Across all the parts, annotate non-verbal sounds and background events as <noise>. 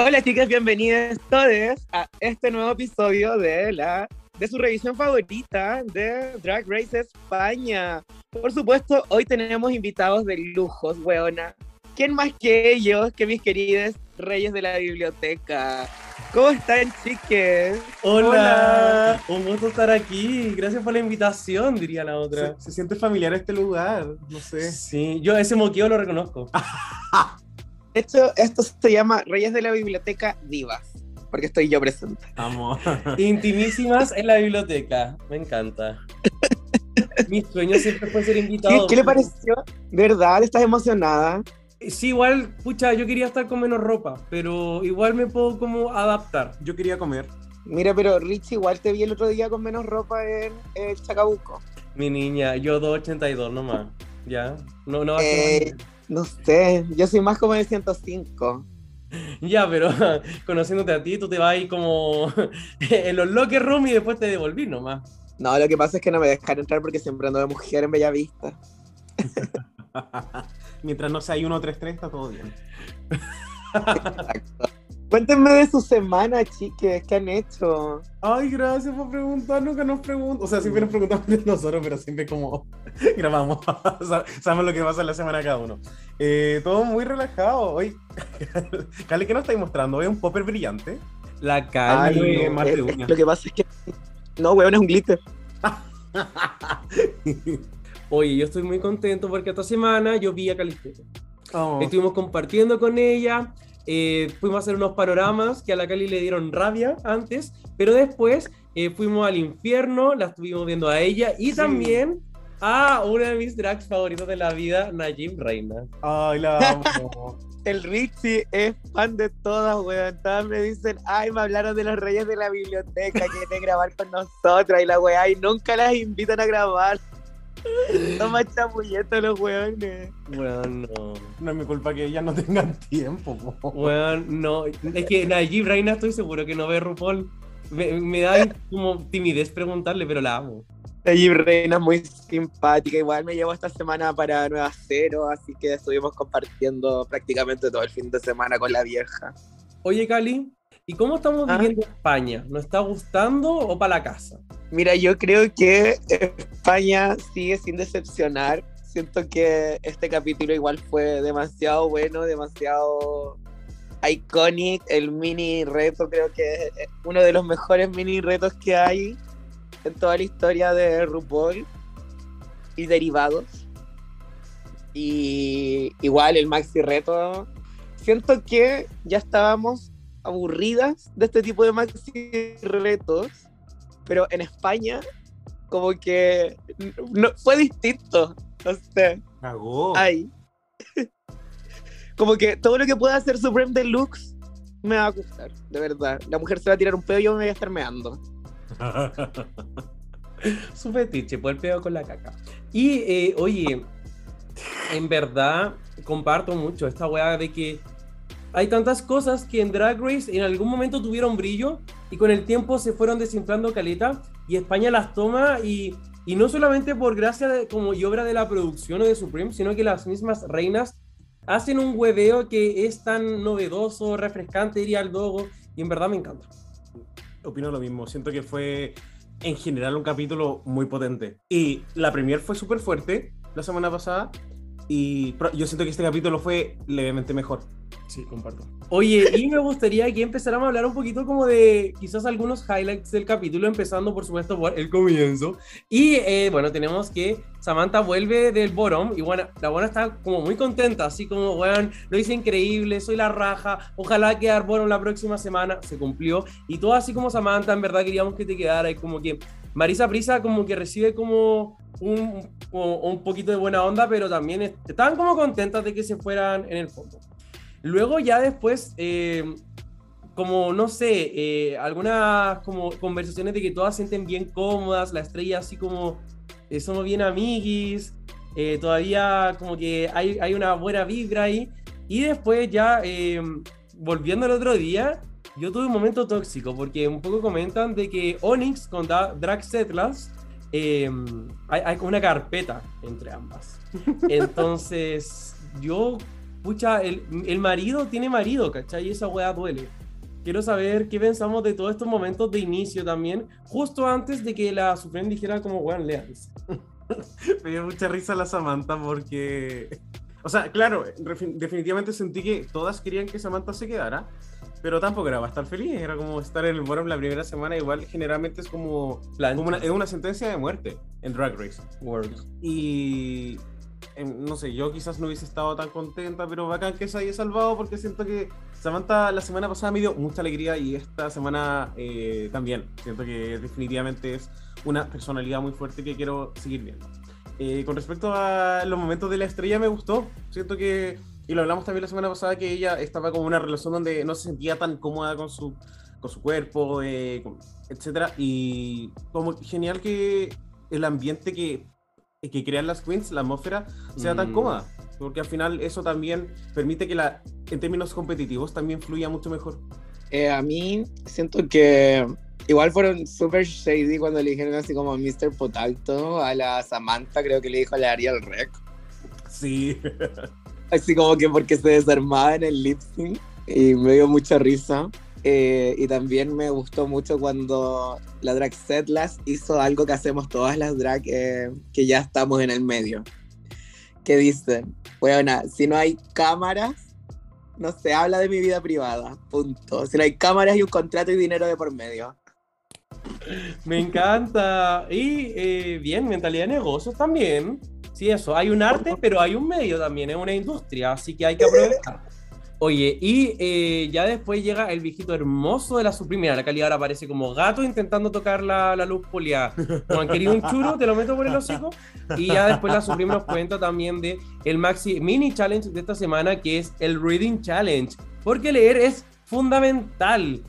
Hola chicas, bienvenidas todos a este nuevo episodio de la de su revisión favorita de Drag Race España. Por supuesto, hoy tenemos invitados de lujos, weona. ¿Quién más que ellos, que mis queridos reyes de la biblioteca? ¿Cómo están, chiques? Hola. un gusto estar aquí. Gracias por la invitación, diría la otra. Se, se siente familiar este lugar, no sé. Sí, yo ese moqueo lo reconozco. <laughs> Esto, esto se llama Reyes de la Biblioteca Divas, porque estoy yo presente. Amor. <laughs> Intimísimas en la biblioteca. Me encanta. Mi sueño siempre fue ser invitado. ¿Qué, qué le pareció? ¿Verdad? ¿Estás emocionada? Sí, igual, pucha, yo quería estar con menos ropa, pero igual me puedo como adaptar. Yo quería comer. Mira, pero Rich, igual te vi el otro día con menos ropa en el Chacabuco. Mi niña, yo 2.82 nomás. ¿Ya? No, no. Eh, no sé, yo soy más como de 105. Ya, pero <laughs> conociéndote a ti, tú te vas ahí como <laughs> en los locker room y después te devolví nomás. No, lo que pasa es que no me dejan entrar porque siempre ando de mujer en Bellavista. <laughs> Mientras no sea 133, está todo bien. Exacto. Cuéntenme de su semana, chiques, ¿qué han hecho? Ay, gracias por preguntar, nunca nos preguntan. O sea, siempre nos preguntamos de nosotros, pero siempre como <laughs> grabamos. <laughs> Sabemos lo que pasa en la semana cada uno. Eh, todo muy relajado. Hoy, <laughs> Cali, ¿qué nos estáis mostrando? ¿Hoy un popper brillante? La Cali. No, es, es, lo que pasa es que. No, weón, es un glitter. Oye, yo estoy muy contento porque esta semana yo vi a Calistero. Oh. Estuvimos compartiendo con ella. Eh, fuimos a hacer unos panoramas que a la Cali le dieron rabia antes, pero después eh, fuimos al infierno, la estuvimos viendo a ella y sí. también a una de mis drags favoritos de la vida, Najim Reina. Ay, la amo. <laughs> El Richie es fan de todas, weón. Todas me dicen, ay, me hablaron de los reyes de la biblioteca, quieren grabar con nosotras y la weá, y nunca las invitan a grabar. <laughs> Toma chamulleto los weones. Weón, no. No es mi culpa que ellas no tengan tiempo, po. Weón, no. Es que Najib Reina estoy seguro que no ve RuPaul. Me, me da como timidez preguntarle, pero la amo. Najib Reina es muy simpática. Igual me llevó esta semana para Nueva Cero, así que estuvimos compartiendo prácticamente todo el fin de semana con la vieja. Oye, Cali, ¿y cómo estamos viviendo ¿Ah? España? ¿Nos está gustando o para la casa? Mira, yo creo que España sigue sin decepcionar. Siento que este capítulo igual fue demasiado bueno, demasiado iconic. El mini reto creo que es uno de los mejores mini retos que hay en toda la historia de RuPaul y derivados. Y igual el maxi reto. Siento que ya estábamos aburridas de este tipo de maxi retos pero en España como que no, fue distinto. O sea, Cagó. Ay. como que todo lo que pueda hacer Supreme Deluxe me va a gustar, de verdad. La mujer se va a tirar un pedo y yo me voy a estar meando. <laughs> Su fetiche, pues el pedo con la caca. Y, eh, oye, en verdad, comparto mucho esta weá de que hay tantas cosas que en Drag Race en algún momento tuvieron brillo y con el tiempo se fueron desinflando caleta y España las toma y, y no solamente por gracia de, como y obra de la producción o de Supreme, sino que las mismas reinas hacen un hueveo que es tan novedoso, refrescante, diría el Dogo, y en verdad me encanta. Opino lo mismo, siento que fue en general un capítulo muy potente. Y la premier fue súper fuerte la semana pasada y yo siento que este capítulo fue levemente mejor. Sí, comparto. Oye, y me gustaría que empezáramos a hablar un poquito como de quizás algunos highlights del capítulo, empezando por supuesto por el comienzo. Y eh, bueno, tenemos que Samantha vuelve del bottom y bueno, la buena está como muy contenta, así como, bueno, lo hice increíble, soy la raja, ojalá quedar bottom la próxima semana, se cumplió. Y todo así como Samantha, en verdad queríamos que te quedara y como que Marisa Prisa como que recibe como un, un poquito de buena onda, pero también estaban como contentas de que se fueran en el fondo. Luego ya después, eh, como, no sé, eh, algunas como conversaciones de que todas sienten bien cómodas, la estrella así como eh, somos bien amiguis, eh, todavía como que hay, hay, una buena vibra ahí. Y después ya, volviendo al otro día, yo tuve un momento tóxico, porque un poco comentan de que Onyx con Drag Settlers hay, hay como una carpeta entre ambas. <laughs> Entonces, yo, pucha, el, el marido tiene marido, ¿cachai? Y esa weá duele quiero saber qué pensamos de todos estos momentos de inicio también, justo antes de que la Supreme dijera como, bueno, leas. <laughs> Me dio mucha risa la Samantha porque... O sea, claro, definitivamente sentí que todas querían que Samantha se quedara, pero tampoco era estar feliz, era como estar en el bottom la primera semana, igual generalmente es como, como una, es una sentencia de muerte en Drag Race. World. Y no sé, yo quizás no hubiese estado tan contenta, pero bacán que se haya salvado porque siento que Samantha la semana pasada me dio mucha alegría y esta semana eh, también. Siento que definitivamente es una personalidad muy fuerte que quiero seguir viendo. Eh, con respecto a los momentos de la estrella, me gustó. Siento que, y lo hablamos también la semana pasada, que ella estaba con una relación donde no se sentía tan cómoda con su, con su cuerpo, eh, etc. Y como genial que el ambiente que que crean las queens, la atmósfera, sea tan mm. cómoda. Porque al final eso también permite que la, en términos competitivos también fluya mucho mejor. Eh, a mí siento que igual fueron súper shady cuando le dijeron así como Mr. Potalto a la Samantha, creo que le dijo a la Ariel Rec. Sí. <laughs> Así como que porque se desarmaba en el lip sync y me dio mucha risa. Eh, y también me gustó mucho cuando la drag Setlas hizo algo que hacemos todas las drag eh, que ya estamos en el medio. Que dicen, bueno, si no hay cámaras, no se habla de mi vida privada, punto. Si no hay cámaras y un contrato y dinero de por medio. Me encanta. Y eh, bien, mentalidad de negocios también. Sí, eso, hay un arte, pero hay un medio también, es una industria, así que hay que aprovechar. Oye, y eh, ya después llega el viejito hermoso de la suprimida. La calidad ahora aparece como gato intentando tocar la, luz poliada. Como han querido un churo, te lo meto por el hocico. Y ya después la Supreme nos cuenta también de el maxi mini challenge de esta semana, que es el Reading Challenge. Porque leer es fundamental.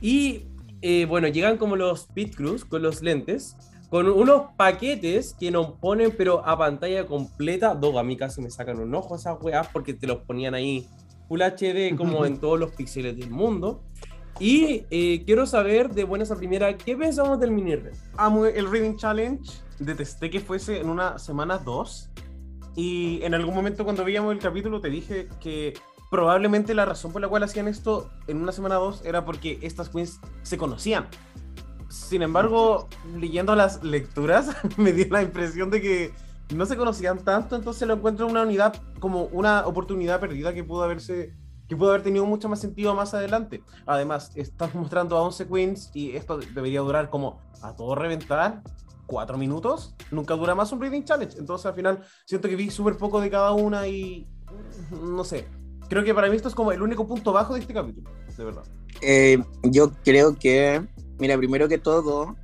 Y eh, bueno, llegan como los Pit Crews con los lentes, con unos paquetes que nos ponen, pero a pantalla completa. Dos, a mí casi me sacan un ojo esas weas porque te los ponían ahí Full HD como <laughs> en todos los píxeles del mundo. Y eh, quiero saber de buenas a primera, ¿qué pensamos del mini red? Amo el Reading Challenge, detesté que fuese en una semana 2. Y en algún momento cuando veíamos el capítulo te dije que probablemente la razón por la cual hacían esto en una semana 2 era porque estas queens se conocían. Sin embargo, leyendo las lecturas, <laughs> me dio la impresión de que no se conocían tanto, entonces lo encuentro una unidad como una oportunidad perdida que pudo haberse que pudo haber tenido mucho más sentido más adelante. Además, estás mostrando a 11 queens y esto debería durar como a todo reventar cuatro minutos. Nunca dura más un Reading Challenge. Entonces, al final, siento que vi súper poco de cada una y no sé. Creo que para mí esto es como el único punto bajo de este capítulo, de verdad. Eh, yo creo que, mira, primero que todo,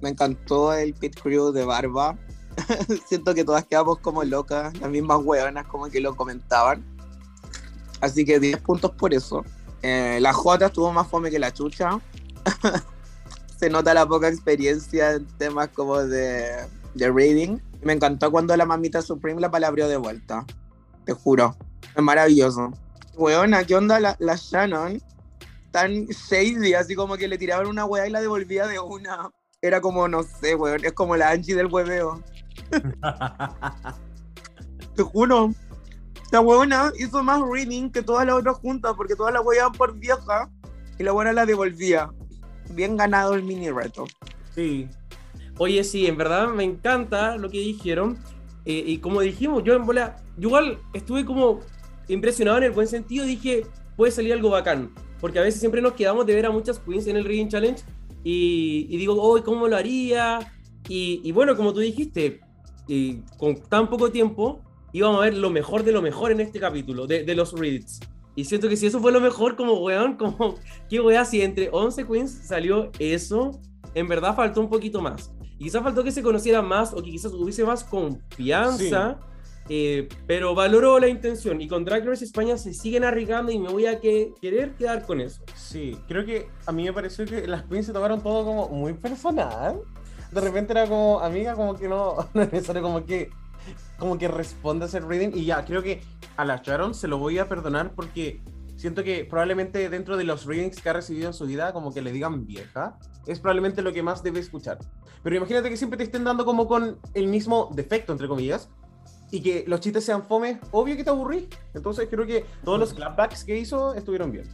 me encantó el pit crew de Barba <laughs> siento que todas quedamos como locas, las mismas hueonas como que lo comentaban. Así que 10 puntos por eso. Eh, la J estuvo más fome que la chucha. <laughs> Se nota la poca experiencia en temas como de, de reading. Me encantó cuando la mamita Supreme la palabrió de vuelta. Te juro. Es maravilloso. Weona, ¿qué onda la, la Shannon? Tan shady, así como que le tiraban una hueá y la devolvía de una. Era como, no sé, weón, es como la Angie del hueveo. <laughs> Te juro. La huevona hizo más reading que todas las otras juntas porque todas las huevaban por vieja y la buena la devolvía. Bien ganado el mini reto. Sí. Oye, sí, en verdad me encanta lo que dijeron. Eh, y como dijimos, yo en bola, igual estuve como impresionado en el buen sentido. Dije, puede salir algo bacán. Porque a veces siempre nos quedamos de ver a muchas queens en el Reading Challenge. Y, digo, oh, ¿cómo lo haría? Y, y, bueno, como tú dijiste, con tan poco tiempo íbamos a ver lo mejor de lo mejor en este capítulo de, de los Reddits. Y siento que si eso fue lo mejor, como weón, como <laughs> qué weón, si entre 11 queens salió eso, en verdad faltó un poquito más. Y quizás faltó que se conociera más o que quizás hubiese más confianza eh, pero valoro la intención y con Drag Race España se siguen arriesgando y me voy a que, querer quedar con eso. Sí, creo que a mí me pareció que las queens se tomaron todo como muy personal. De repente era como, amiga, como que no, <laughs> no es necesario, como que, como que responde a ese reading y ya, creo que a la Sharon se lo voy a perdonar porque siento que probablemente dentro de los readings que ha recibido en su vida, como que le digan vieja, es probablemente lo que más debe escuchar. Pero imagínate que siempre te estén dando como con el mismo defecto, entre comillas, y que los chistes sean fome, obvio que te aburrí. Entonces creo que todos los clapbacks que hizo estuvieron bien.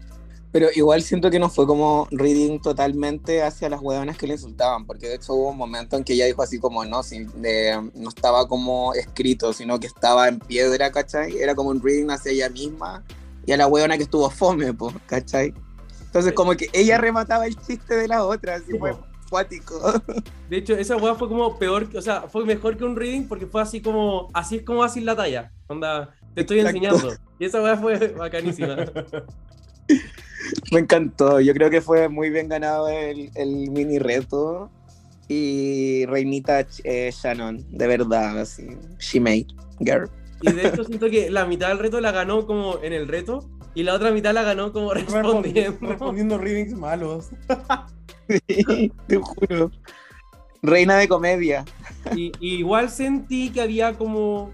Pero igual siento que no fue como reading totalmente hacia las huevonas que le insultaban, porque de hecho hubo un momento en que ella dijo así como, no, sin, de, no estaba como escrito, sino que estaba en piedra, ¿cachai? Era como un reading hacia ella misma y a la huevona que estuvo fome, po, ¿cachai? Entonces como que ella remataba el chiste de la otra, así fue cuático. <laughs> De hecho, esa hueá fue como peor, o sea, fue mejor que un reading porque fue así como, así es como así la talla, onda, te estoy Exacto. enseñando. Y esa hueá fue bacanísima. <laughs> Me encantó, yo creo que fue muy bien ganado el, el mini reto. Y Reinita eh, Shannon, de verdad, así. She made, girl. Y de hecho siento que la mitad del reto la ganó como en el reto y la otra mitad la ganó como respondiendo. Respondiendo readings malos. <laughs> Te juro. Reina de comedia. Y, y igual sentí que había como...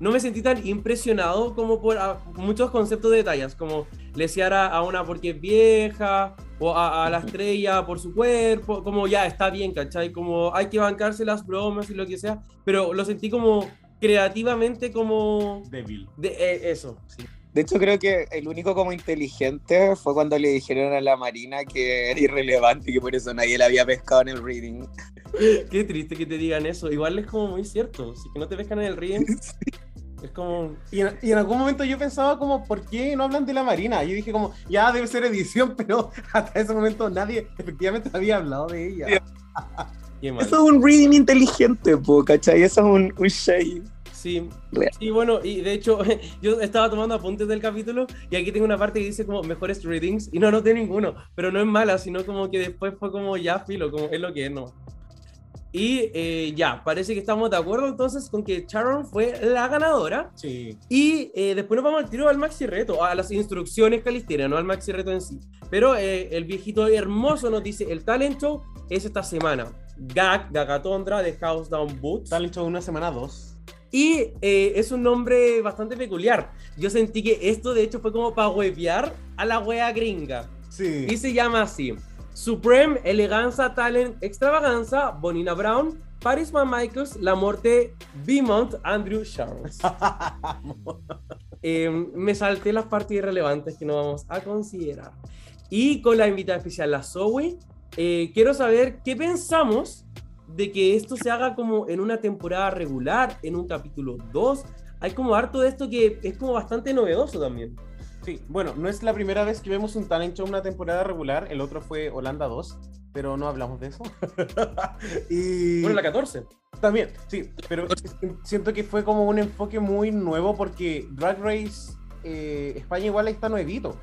No me sentí tan impresionado como por a- muchos conceptos de detalles, como lesear a, a una porque es vieja, o a, a la estrella por su cuerpo, como ya está bien, ¿cachai? Como hay que bancarse las bromas y lo que sea, pero lo sentí como creativamente como... Débil. De, eh, eso, sí. De hecho, creo que el único como inteligente fue cuando le dijeron a la Marina que era irrelevante y que por eso nadie la había pescado en el reading. <laughs> Qué triste que te digan eso. Igual es como muy cierto. Si que no te pescan en el ring, <laughs> es como. Y en, y en algún momento yo pensaba como, ¿por qué no hablan de la Marina? Yo dije como, ya debe ser edición, <laughs> pero hasta ese momento nadie efectivamente había hablado de ella. Mal. Eso es un reading inteligente, po, ¿cachai? Eso es un, un shade. Sí. Real. Sí, bueno, y de hecho, <laughs> yo estaba tomando apuntes del capítulo y aquí tengo una parte que dice como mejores readings y no anoté ninguno, pero no es mala, sino como que después fue como ya filo, como es lo que es, no. Y eh, ya, parece que estamos de acuerdo entonces con que Sharon fue la ganadora. Sí. Y eh, después nos vamos al tiro al maxi reto, a las instrucciones que Calistina, no al maxi reto en sí. Pero eh, el viejito hermoso nos dice, el talent show es esta semana. Gag, Gagatondra de House Down Boots. Talent Show una semana dos. Y eh, es un nombre bastante peculiar. Yo sentí que esto de hecho fue como para huevear a la wea gringa. Sí. Y se llama así. Supreme Eleganza Talent Extravaganza Bonina Brown Paris Man Michaels La Morte Beaumont Andrew Charles <laughs> <laughs> Eh, me salté las partes irrelevantes que no vamos a considerar. Y con la invitada especial, la Zoe, eh, quiero saber qué pensamos de que esto se haga como en una temporada regular, en un capítulo 2. Hay como harto de esto que es como bastante novedoso también. Sí, bueno, no es la primera vez que vemos un talent show una temporada regular, el otro fue Holanda 2, pero no hablamos de eso. <laughs> y Bueno, la 14. también, sí, pero siento que fue como un enfoque muy nuevo porque Drag Race eh, España igual está nuevito.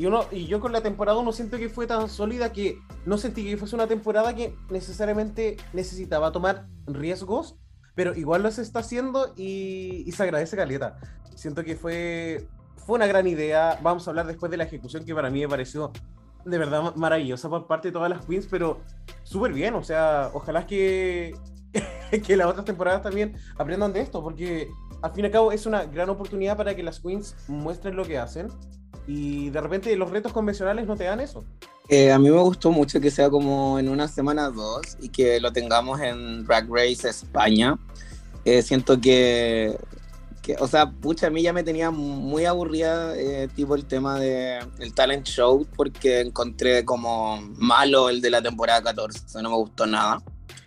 Y, uno, y yo con la temporada uno siento que fue tan sólida que no sentí que fuese una temporada que necesariamente necesitaba tomar riesgos, pero igual los está haciendo y, se agradece caleta. Siento que fue, fue una gran idea. Vamos a hablar después de la ejecución que para mí me pareció de verdad ma- maravillosa por parte de todas las queens, pero súper bien. O sea, ojalá que, <laughs> que las otras temporadas también aprendan de esto, porque al fin y al cabo es una gran oportunidad para que las queens muestren lo que hacen. Y de repente los retos convencionales no te dan eso. Eh, a mí me gustó mucho que sea como en una semana dos y que lo tengamos en Drag Race España. Eh, siento que, que, o sea, pucha, a mí ya me tenía muy aburrida eh, tipo el tema de el talent show porque encontré como malo el de la temporada 14, no me gustó nada.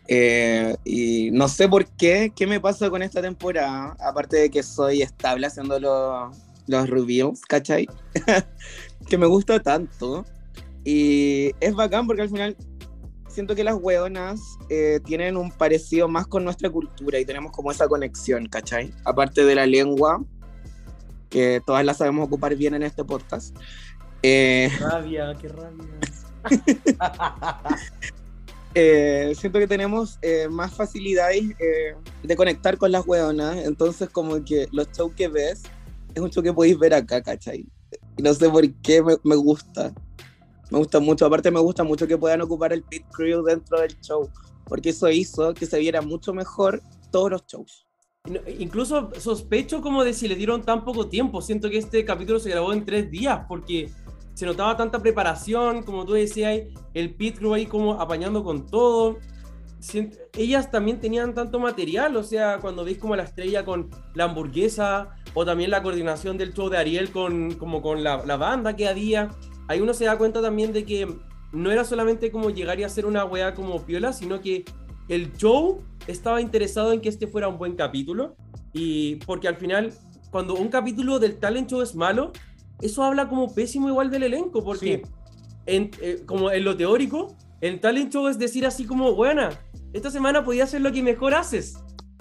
Eh, y no sé por qué, qué me pasa con esta temporada, aparte de que soy estable haciendo los, reveals, ¿cachai? <laughs> que me gusta tanto. Y es bacán porque al final siento que las hueonas eh, tienen un parecido más con nuestra cultura y tenemos como esa conexión, ¿cachai? Aparte de la lengua, que todas la sabemos ocupar bien en este podcast. Eh, Rabia, qué rabia. <laughs> eh, siento que tenemos más facilidades de conectar con las hueonas, entonces como que los shows que ves es un show que podéis ver acá, ¿cachai? Y no sé por qué me, me gusta. Me gusta mucho, aparte me gusta mucho que puedan ocupar el pit crew dentro del show, porque eso hizo que se viera mucho mejor todos los shows. Incluso sospecho como de si le dieron tan poco tiempo. Siento que este capítulo se grabó en tres días porque se notaba tanta preparación, como tú decías, el pit crew ahí como apañando con todo. Ellas también tenían tanto material, o sea, cuando veis como la estrella con la hamburguesa o también la coordinación del show de Ariel con, como con la, la banda que había, ahí uno se da cuenta también de que no era solamente como llegar y hacer una weá como piola, sino que el show estaba interesado en que este fuera un buen capítulo y porque al final cuando un capítulo del talent show es malo eso habla como pésimo igual del elenco porque Sí. en, eh, como en lo teórico el talent show es decir así como buena esta semana podías hacer lo que mejor haces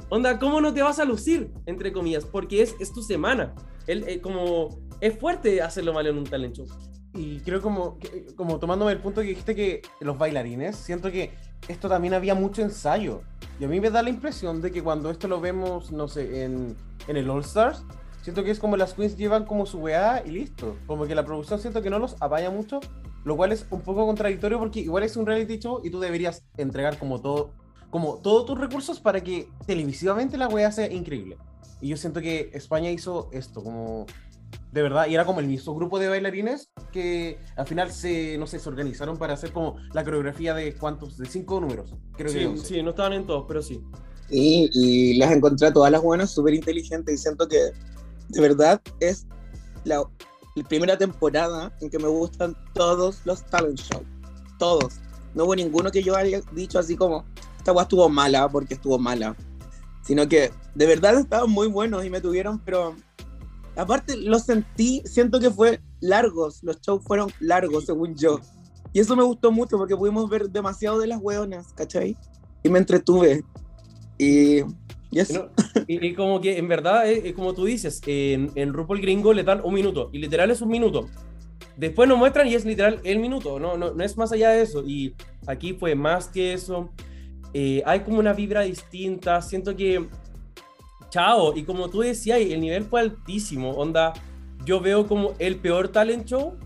onda cómo no te vas a lucir entre comillas porque es, es tu semana el, eh, como es fuerte hacerlo mal en un talent show Y creo como, como tomándome el punto que dijiste que los bailarines, siento que esto también había mucho ensayo. Y a mí me da la impresión de que cuando esto lo vemos, no sé, en, en el All Stars, siento que es como las queens llevan como su weá y listo. Como que la producción siento que no los apaña mucho, lo cual es un poco contradictorio porque igual es un reality show y tú deberías entregar como todo, como todos tus recursos para que televisivamente la weá sea increíble. Y yo siento que España hizo esto, como de verdad, y era como el mismo grupo de bailarines que al final se, no sé, se organizaron para hacer como la coreografía de cuántos, de cinco números, creo que sí, once. sí, no estaban en todos pero sí Y, y las encontré a todas las buenas súper inteligentes y siento que de verdad es la, la primera temporada en que me gustan todos los talent shows. Todos. No hubo ninguno que yo haya dicho así como, esta weá estuvo mala porque estuvo mala. Sino que de verdad estaban muy buenos y me tuvieron, pero aparte lo sentí, siento que fue largos, los shows fueron largos según yo. Y eso me gustó mucho porque pudimos ver demasiado de las weonas, ¿cachai? Y me entretuve. Y, y eso. Y, y como que en verdad, eh, eh, como tú dices, en, en RuPaul gringo le dan un minuto, y literal es un minuto. Después nos muestran y es literal el minuto, no, no, no es más allá de eso. Y aquí fue más que eso. Eh, hay como una vibra distinta, siento que... Chao, y como tú decías, el nivel fue altísimo, onda, yo veo como el peor talent show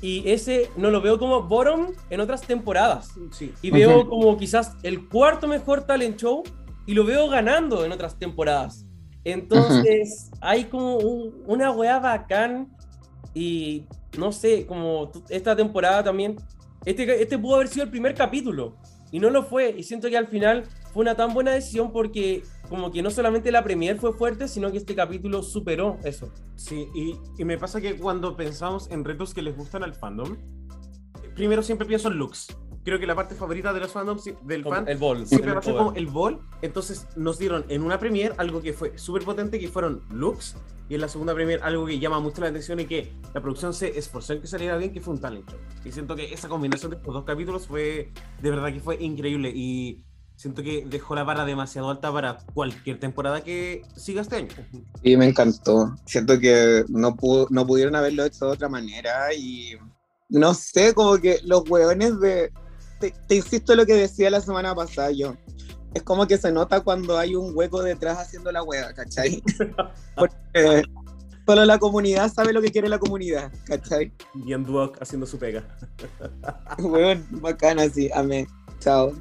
y ese no lo veo como bottom en otras temporadas. Sí. Y veo como quizás el cuarto mejor talent show y lo veo ganando en otras temporadas. Entonces, hay como un- una weá bacán y no sé, como esta temporada también, este, este pudo haber sido el primer capítulo y no lo fue. Y siento que al final fue una tan buena decisión porque como que no solamente la premier fue fuerte, sino que este capítulo superó eso. Sí, y, me pasa que cuando pensamos en retos que les gustan al fandom, primero siempre pienso en looks. Creo que la parte favorita de los fandoms, del fan, el bol. siempre el va a ser poder. como el ball. Entonces nos dieron en una premiere algo que fue súper potente, que fueron looks. Y en la segunda premiere algo que llama mucho la atención y que la producción se esforzó en que saliera bien, que fue un talent show. Y siento que esa combinación de estos dos capítulos fue, de verdad que fue increíble. Y siento que dejó la vara demasiado alta para cualquier temporada que siga este año. Y me encantó. Siento que no, pudo, no pudieron haberlo hecho de otra manera y no sé, como que los hueones de... Te, te insisto en lo que decía la semana pasada yo. Es como que se nota cuando hay un hueco detrás haciendo la hueá, ¿cachai? <laughs> Porque solo la comunidad sabe lo que quiere la comunidad, ¿cachai? Y en Duoc haciendo su pega. Hueón, bacana, sí, amén. Chao.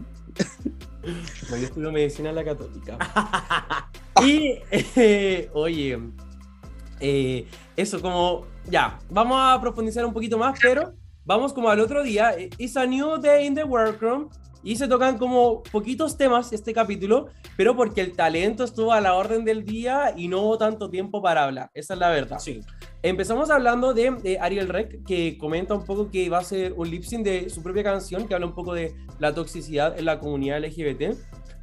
No, yo estudio medicina en la católica. <laughs> y, eh, oye, eh, eso como, ya, vamos a profundizar un poquito más, pero vamos como al otro día. eh, It's a new day in the workroom. Y se tocan como poquitos temas este capítulo, pero porque el talento estuvo a la orden del día y no hubo tanto tiempo para hablar. Esa es la verdad. Sí. Empezamos hablando de, de Ariel Rec, que comenta un poco que va a ser un lip sync de su propia canción, que habla un poco de la toxicidad en la comunidad LGBT.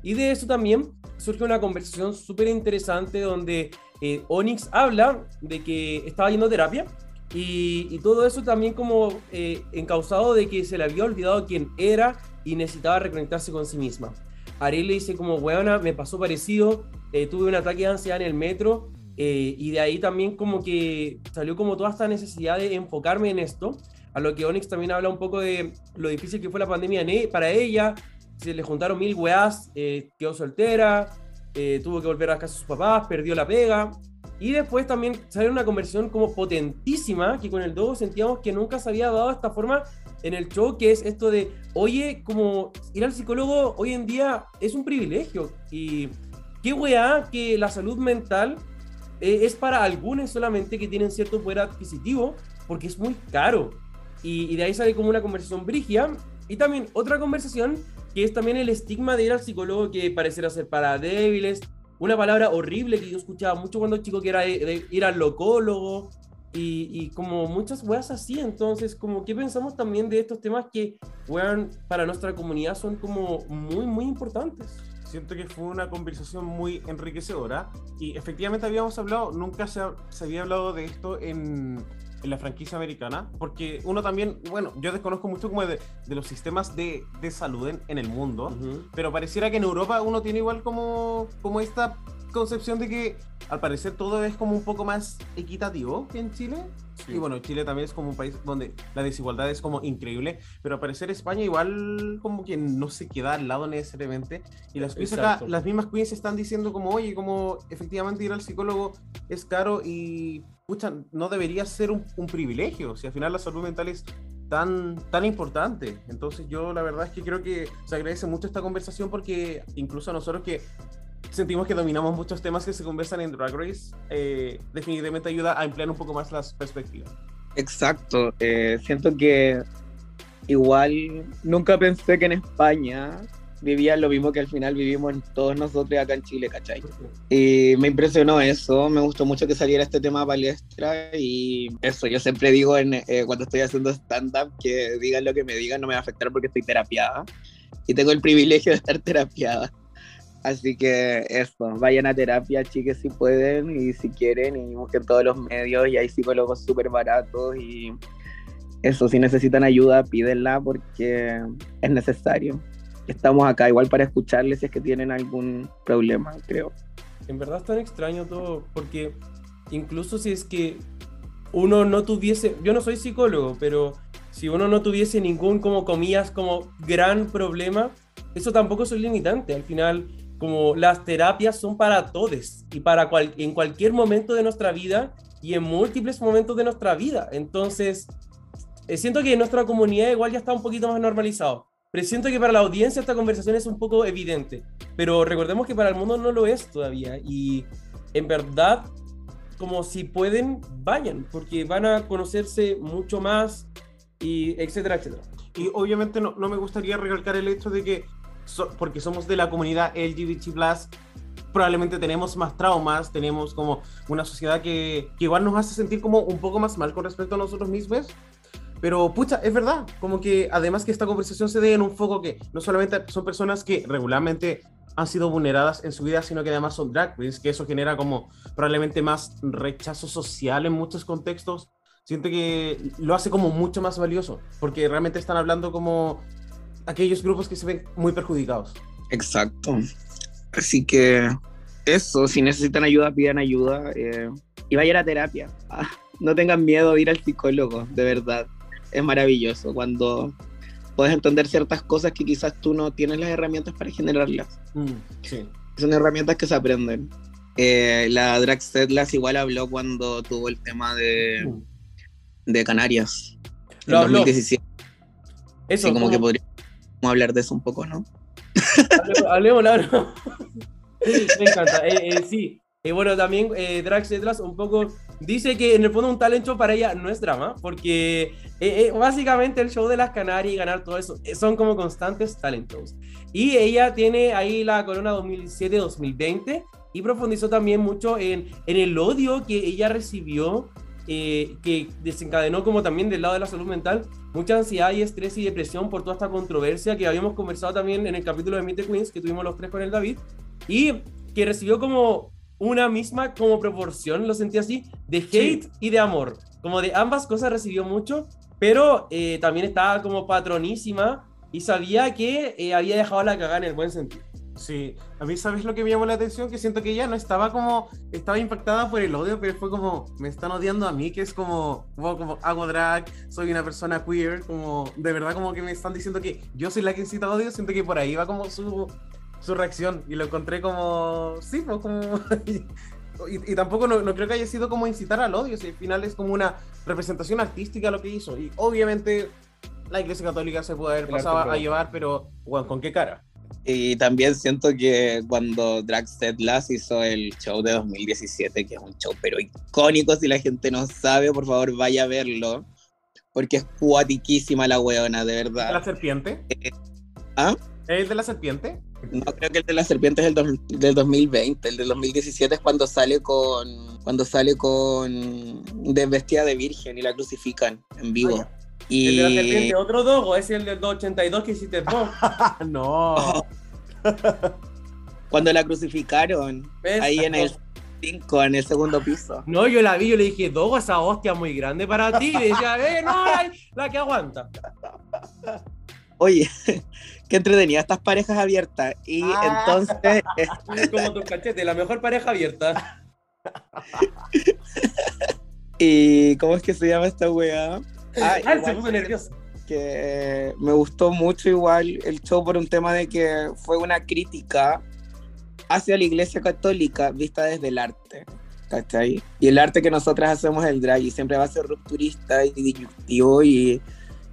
Y de eso también surge una conversación súper interesante donde eh, Onyx habla de que estaba yendo a terapia y, todo eso también como eh, encausado de que se le había olvidado quién era y necesitaba reconectarse con sí misma. Ariel le dice como, weona, me pasó parecido, eh, tuve un ataque de ansiedad en el metro eh, y de ahí también como que salió como toda esta necesidad de enfocarme en esto, a lo que Onyx también habla un poco de lo difícil que fue la pandemia e- para ella, se le juntaron mil weás, eh, quedó soltera, tuvo que volver a casa de sus papás, perdió la pega. Y después también salió una conversión como potentísima, que con el Dogo sentíamos que nunca se había dado esta forma en el show, que es esto de, oye, como ir al psicólogo hoy en día es un privilegio. Y qué weá que la salud mental eh, es para algunos solamente que tienen cierto poder adquisitivo, porque es muy caro. Y, y de ahí sale como una conversación brigia. Y también otra conversación que es también el estigma de ir al psicólogo que pareciera ser para débiles, una palabra horrible que yo escuchaba mucho cuando chico que era de, ir al locólogo y, y, como muchas weas así, entonces como qué pensamos también de estos temas que wean para nuestra comunidad son como muy muy importantes. Siento que fue una conversación muy enriquecedora y efectivamente habíamos hablado, nunca se, se había hablado de esto en, en la franquicia americana, porque uno también, bueno, yo desconozco mucho como de, de los sistemas de, de salud en, en, el mundo, uh -huh. pero pareciera que en Europa uno tiene igual como, como esta concepción de que al parecer todo es como un poco más equitativo que en Chile. Sí. Y bueno, Chile también es como un país donde la desigualdad es como increíble, pero al parecer España igual como que no se queda al lado necesariamente. Y las queens acá, las mismas queens están diciendo como, oye, como efectivamente ir al psicólogo es caro y, pucha, no debería ser un, privilegio. Si al final la salud mental es tan, tan importante. Entonces yo la verdad es que creo que se agradece mucho esta conversación porque incluso nosotros que sentimos que dominamos muchos temas que se conversan en Drag Race, eh, definitivamente ayuda a emplear un poco más las perspectivas. Exacto, eh, siento que igual nunca pensé que en España vivían lo mismo que al final vivimos todos nosotros acá en Chile, ¿cachai? Y me impresionó eso, me gustó mucho que saliera este tema a palestra y eso, yo siempre digo en, eh, cuando estoy haciendo stand-up que digan lo que me digan, no me va a afectar porque estoy terapiada y tengo el privilegio de estar terapiada. Así que eso, vayan a terapia, chiques, si pueden y si quieren, y busquen todos los medios, y hay psicólogos súper baratos, y eso, si necesitan ayuda, pídenla porque es necesario. Estamos acá igual para escucharles si es que tienen algún problema, creo. En verdad es tan extraño todo, porque incluso si es que uno no tuviese, yo no soy psicólogo, pero si uno no tuviese ningún, como comillas, como gran problema, eso tampoco es limitante. Al final, como las terapias son para todos y para cual, en cualquier momento de nuestra vida y en múltiples momentos de nuestra vida. Entonces, eh, siento que en nuestra comunidad igual ya está un poquito más normalizado. Pero siento que para la audiencia esta conversación es un poco evidente. Pero recordemos que para el mundo no lo es todavía. Y en verdad, como si pueden, vayan, porque van a conocerse mucho más y etcétera, etcétera. Y obviamente no, no me gustaría recalcar el hecho de que so, porque somos de la comunidad LGBT+, probablemente tenemos más traumas, tenemos como una sociedad que, que, igual nos hace sentir como un poco más mal con respecto a nosotros mismos. Pero, pucha, es verdad, como que además que esta conversación se dé en un foco que no solamente son personas que regularmente han sido vulneradas en su vida, sino que además son drag queens, que eso genera como probablemente más rechazo social en muchos contextos. Siento que lo hace como mucho más valioso, porque realmente están hablando como aquellos grupos que se ven muy perjudicados. Exacto. Así que eso, si necesitan ayuda, pidan ayuda eh, y vayan a terapia. Ah, no tengan miedo de ir al psicólogo, de verdad. Es maravilloso cuando puedes entender ciertas cosas que quizás tú no tienes las herramientas para generarlas. Mm, sí. Son herramientas que se aprenden. Eh, la Drag Setlas igual habló cuando tuvo el tema de, mm. de Canarias. En Lo 2017. Eso, sí, como como- que podríamos hablar de eso un poco, ¿no? Hablemos, <laughs> hablemos. <laughs> Me encanta. Eh, eh, sí. Y bueno, también eh, Drax Etlas un poco dice que en el fondo un talent show para ella no es drama, porque eh, eh, básicamente el show de las Canarias y ganar todo eso eh, son como constantes talent shows. Y ella tiene ahí la corona 2007-2020 y profundizó también mucho en, en el odio que ella recibió, eh, que desencadenó como también del lado de la salud mental mucha ansiedad y estrés y depresión por toda esta controversia que habíamos conversado también en el capítulo de Meet the Queens que tuvimos los tres con el David y que recibió como una misma como proporción, lo sentí así, de hate Sí. y de amor. Como de ambas cosas recibió mucho, pero eh, también estaba como patronísima y sabía que eh, había dejado la cagada en el buen sentido. Sí, a mí sabes lo que me llamó la atención, que siento que ella no estaba como, estaba impactada por el odio, pero fue como, me están odiando a mí, que es como, wow, como hago drag, soy una persona queer, como, de verdad como que me están diciendo que yo soy la que incita odio, siento que por ahí va como su, su reacción, y lo encontré como, sí, pues como... <laughs> Y, y, tampoco no, no, creo que haya sido como incitar al odio, si al final es como una representación artística lo que hizo. Y obviamente la Iglesia Católica se puede haber pasado a llevar, pero bueno, ¿con qué cara? Y también siento que cuando Drag Setlas hizo el show de 2017, que es un show pero icónico, si la gente no sabe, por favor vaya a verlo, porque es cuatiquísima la weona, de verdad. ¿La serpiente? Eh, ¿Ah? ¿Es el de la serpiente? No, creo que el de la serpiente es el do, del 2020. El del 2017 es cuando sale con. Cuando sale con. De vestida de virgen y la crucifican en vivo. Ah, y... El de la serpiente, otro dogo, es el del 282 que hiciste vos. <laughs> no. <laughs> cuando la crucificaron. ¿Ves? Ahí en el 5, en el segundo piso. No, yo la vi, yo le dije, Dogo, esa hostia muy grande para ti. Y decía, eh, no, la, la que aguanta. Oye, qué entretenida estas parejas abiertas. Y ah. entonces. <laughs> Como tus cachetes, la mejor pareja abierta. <laughs> ¿Y cómo es que se llama esta weá? Ah, ah se puso nervioso. Que me gustó mucho igual el show por un tema de que fue una crítica hacia la iglesia católica vista desde el arte. ¿Cachai? Y el arte que nosotras hacemos el drag y siempre va a ser rupturista y disruptivo y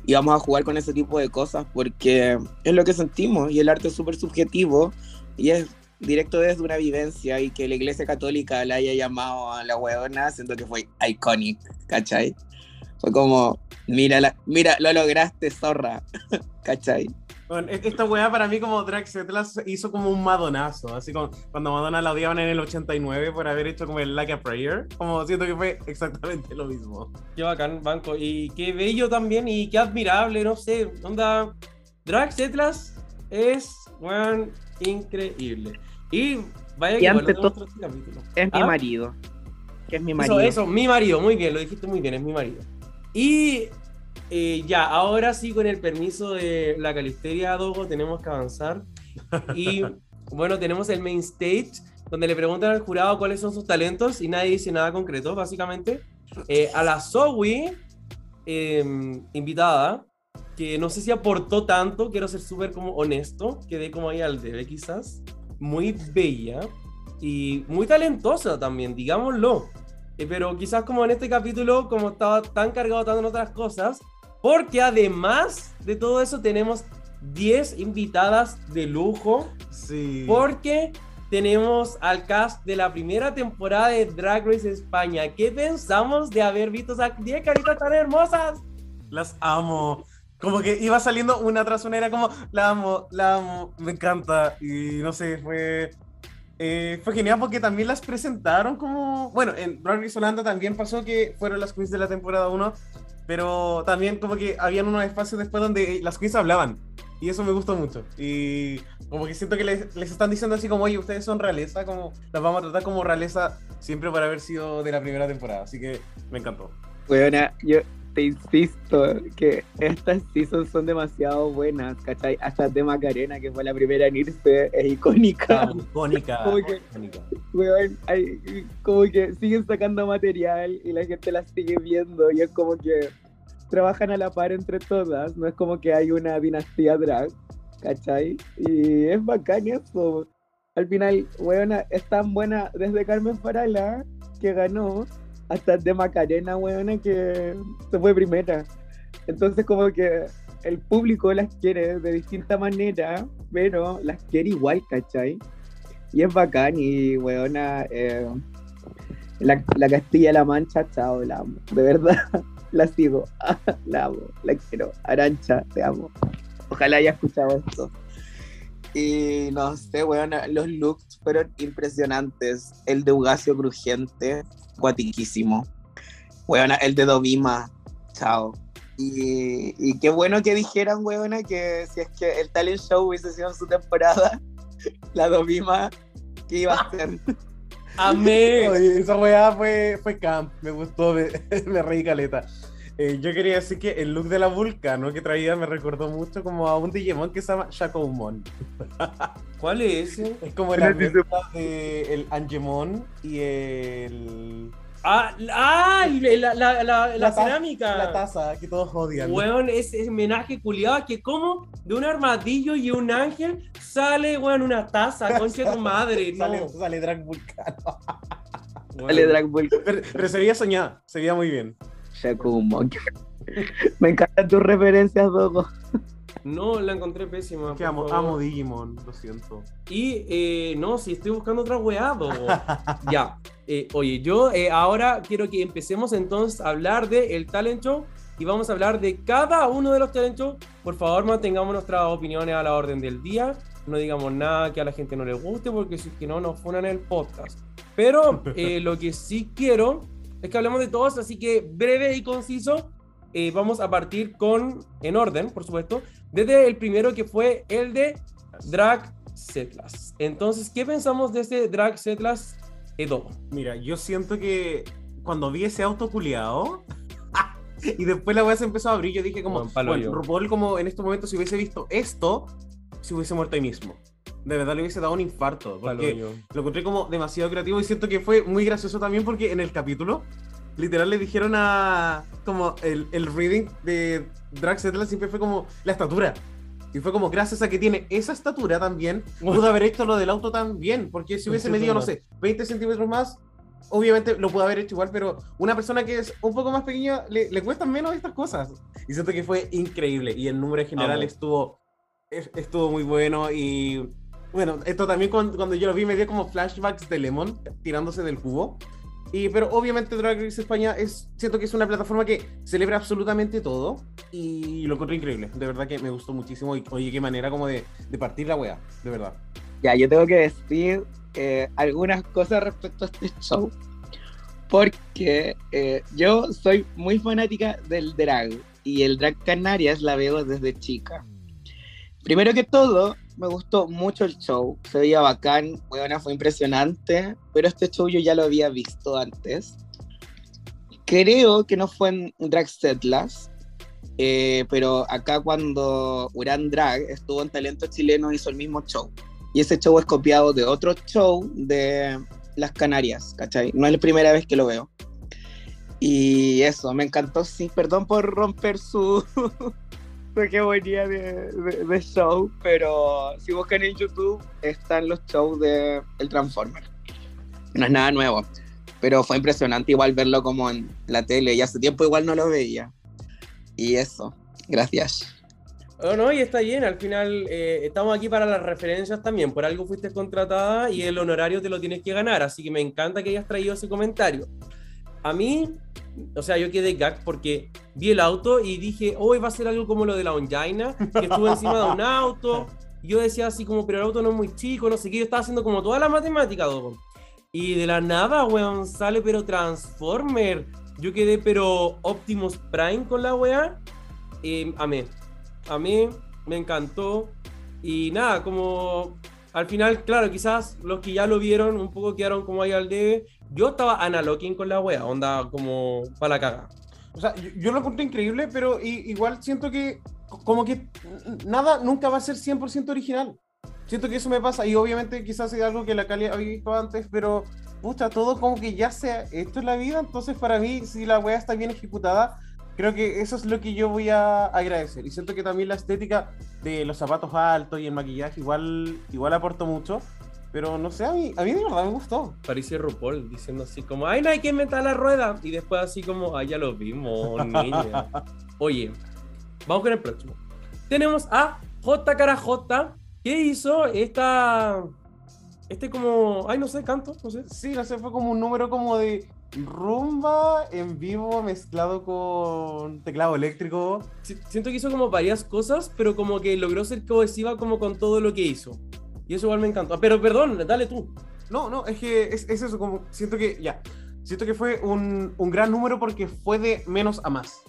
y vamos a jugar con ese tipo de cosas porque es lo que sentimos y el arte es súper subjetivo y es directo desde una vivencia y que la iglesia católica la haya llamado a la huevona, siento que fue iconic, ¿cachai? Fue como, mira, la, mira, lo lograste, zorra, <laughs> ¿cachai? Bueno, esta weá para mí como Drag hizo como un madonazo, así como cuando Madonna la odiaban en el 89 por haber hecho como el Like a Prayer, como siento que fue <laughs> exactamente lo mismo. Qué bacán, Banco, y qué bello también y qué admirable, no sé, onda, Drag Setlas es, weón, increíble. Y vaya que ante todo, es mi ¿Ah? marido, que es mi marido. Eso, eso, mi marido, muy bien, lo dijiste muy bien, es mi marido. Y eh, ya, ahora sí, con el permiso de la Calisteria Dogo, tenemos que avanzar. Y <laughs> bueno, tenemos el main stage, donde le preguntan al jurado cuáles son sus talentos y nadie dice nada concreto, básicamente. Eh, a la Zoe, em, invitada, que no sé si aportó tanto, quiero ser súper como honesto, quedé como ahí al debe quizás. Muy bella y muy talentosa también, digámoslo. Eh, pero quizás como en este capítulo, como estaba tan cargado tanto en otras cosas, porque además de todo eso tenemos 10 invitadas de lujo. Sí. Porque tenemos al cast de la primera temporada de Drag Race España. ¿Qué pensamos de haber visto esas 10 caritas tan hermosas? Las amo. Como que iba saliendo una tras una, era como, la amo, la amo, me encanta. Y no sé, fue, eh, fue genial porque también las presentaron como. Bueno, en Drag Race Holanda también pasó que fueron las queens de la temporada 1 pero también como que habían unos espacios después donde las queens hablaban. Y eso me gustó mucho. Y como que siento que les, están diciendo así como, oye, ustedes son realeza, como las vamos a tratar como realeza siempre por haber sido de la primera temporada. Así que me encantó. Bueno, yo te insisto que estas seasons son demasiado buenas, ¿cachai? Hasta de Macarena, que fue la primera en irse, es icónica. Ah, icónica. <laughs> como que, icónica. Weón, hay, como que siguen sacando material y la gente las sigue viendo y es como que trabajan a la par entre todas, no es como que hay una dinastía drag, ¿cachai? Y es bacán eso. Al final, weón, es tan buena desde Carmen Farala, que ganó, hasta de Macarena, weona, que se fue primera. Entonces, como que el público las quiere de distinta manera, pero las quiere igual, ¿cachai? Y es bacán y, weona, eh, la, la Castilla-La Mancha, chao, la amo. De verdad, <laughs> la sigo. <laughs> la amo, la quiero. Arancha, te amo. Ojalá haya escuchado esto. Y no sé, weón, los looks fueron impresionantes. El de Ugacio crujiente, guatiquísimo. Weón, el de Dovima, chao. Y, y, qué bueno que dijeran, weona, que si es que el talent show hubiese sido en su temporada, <laughs> la Dovima, ¿qué iba a ser? <laughs> Amén. esa weá fue, fue camp, me gustó, me, <laughs> me reí caleta. Eh, yo quería decir que el look de la Vulcano que traía me recordó mucho como a un Digimon que se llama Shacoumon. <laughs> ¿Cuál es ese? Es como la mezcla de el Angemon y el... Ah, ah la, la, la, la taza- cerámica. La taza que todos odian. Weón, ese homenaje culiado que como de un armadillo y un ángel sale, weón, una taza, concha de tu madre. <laughs> No. Sale, sale Drag Vulcano. <laughs> Dale, Drag Ball. Pero, pero se veía soñada, se veía muy bien. Shakumon. <laughs> Me encantan tus referencias, Dogo. No, la encontré pésima. Que amo, amo Digimon, lo siento. Y eh, no, si estoy buscando otra weá, Dogo. <laughs> ya. eh, oye, yo eh, ahora quiero que empecemos entonces a hablar del el talent show y vamos a hablar de cada uno de los talent shows. Por favor, mantengamos nuestras opiniones a la orden del día. No digamos nada que a la gente no le guste porque si es que no nos funan el podcast. Pero <laughs> eh, lo que sí quiero es que hablemos de todos, así que breve y conciso. eh, vamos a partir con, en orden, por supuesto, desde el primero que fue el de Drag Setlas. Entonces, ¿qué pensamos de este Drag Setlas Edo? Mira, yo siento que cuando vi ese auto culiado <laughs> y después la weá se empezó a abrir, yo dije como, bueno, yo. RuPaul como en estos momentos si hubiese visto esto, se hubiese muerto ahí mismo. De verdad le hubiese dado un infarto, porque lo encontré como demasiado creativo y siento que fue muy gracioso también porque en el capítulo, literal le dijeron a, como el, el reading de Drag Setlas siempre fue como la estatura. Y fue como gracias a que tiene esa estatura también, pudo haber hecho lo del auto tan bien, porque si hubiese medido, no sé, 20 centímetros más, obviamente lo pudo haber hecho igual, pero una persona que es un poco más pequeña le, le cuestan menos estas cosas. Y siento que fue increíble y el número en general estuvo, es- estuvo muy bueno y bueno, esto también cuando, cuando yo lo vi me dio como flashbacks de Lemon tirándose del cubo. Y, pero obviamente Drag Race España es, siento que es una plataforma que celebra absolutamente todo y lo encontré increíble. De verdad que me gustó muchísimo y oye, qué manera como de, de partir la wea, de verdad. Ya, yo tengo que decir eh, algunas cosas respecto a este show. Porque eh, yo soy muy fanática del drag. Y el drag Canarias la veo desde chica. Primero que todo, me gustó mucho el show. Se veía bacán. Bueno, fue impresionante. Pero este show yo ya lo había visto antes. Creo que no fue en Drag Setlas. eh, pero acá cuando Uran Drag estuvo en Talento Chileno hizo el mismo show. Y ese show es copiado de otro show de las Canarias, ¿cachai? No es la primera vez que lo veo. Y eso, me encantó, sí, perdón por romper su, <laughs> su hegemonía de, de- de show, pero si buscan en YouTube están los shows de El Transformer. No es nada nuevo, pero fue impresionante igual verlo como en la tele, y hace tiempo igual no lo veía. Y eso, gracias. Oh, no, y está bien, al final eh, estamos aquí para las referencias también, por algo fuiste contratada y el honorario te lo tienes que ganar, así que me encanta que hayas traído ese comentario. A mí, o sea, yo quedé gag porque vi el auto y dije, hoy va a ser algo como lo de la Onjaina, que estuvo encima de un auto, yo decía así como, pero el auto no es muy chico, no sé qué, yo estaba haciendo como toda la matemática, dogo. Y de la nada, weón, sale pero Transformer. Yo quedé pero Optimus Prime con la weá. Y amé. A mí me encantó. Y nada, como al final, claro, quizás los que ya lo vieron un poco quedaron como ahí al debe. Yo estaba analoging con la wea, onda como para la caga. O sea, yo, yo lo encontré increíble, pero igual siento que co- como que nada nunca va a ser 100% original. Siento que eso me pasa y obviamente quizás es algo que la Cali había visto antes, pero pucha, todo como que ya se ha hecho en la vida, entonces para mí si la wea está bien ejecutada, creo que eso es lo que yo voy a agradecer. Y siento que también la estética de los zapatos altos y el maquillaje igual, igual aportó mucho, pero no sé, a mí, a mí de verdad me gustó. Parecía RuPaul diciendo así como, ay, no hay que inventar la rueda. Y después así como, ay, ya lo vimos, <laughs> niña. Oye, vamos con el próximo. Tenemos a J. Cara J, que hizo esta. Este como. Ay, no sé, canto, no sé. Sí, no sé, fue como un número como de rumba en vivo mezclado con teclado eléctrico. Si- Siento que hizo como varias cosas, pero como que logró ser cohesiva como con todo lo que hizo. Y eso igual me encantó. Ah, Pero perdón, dale tú. No, no, es que es, es eso, como siento que, ya, siento que fue un, un gran número porque fue de menos a más.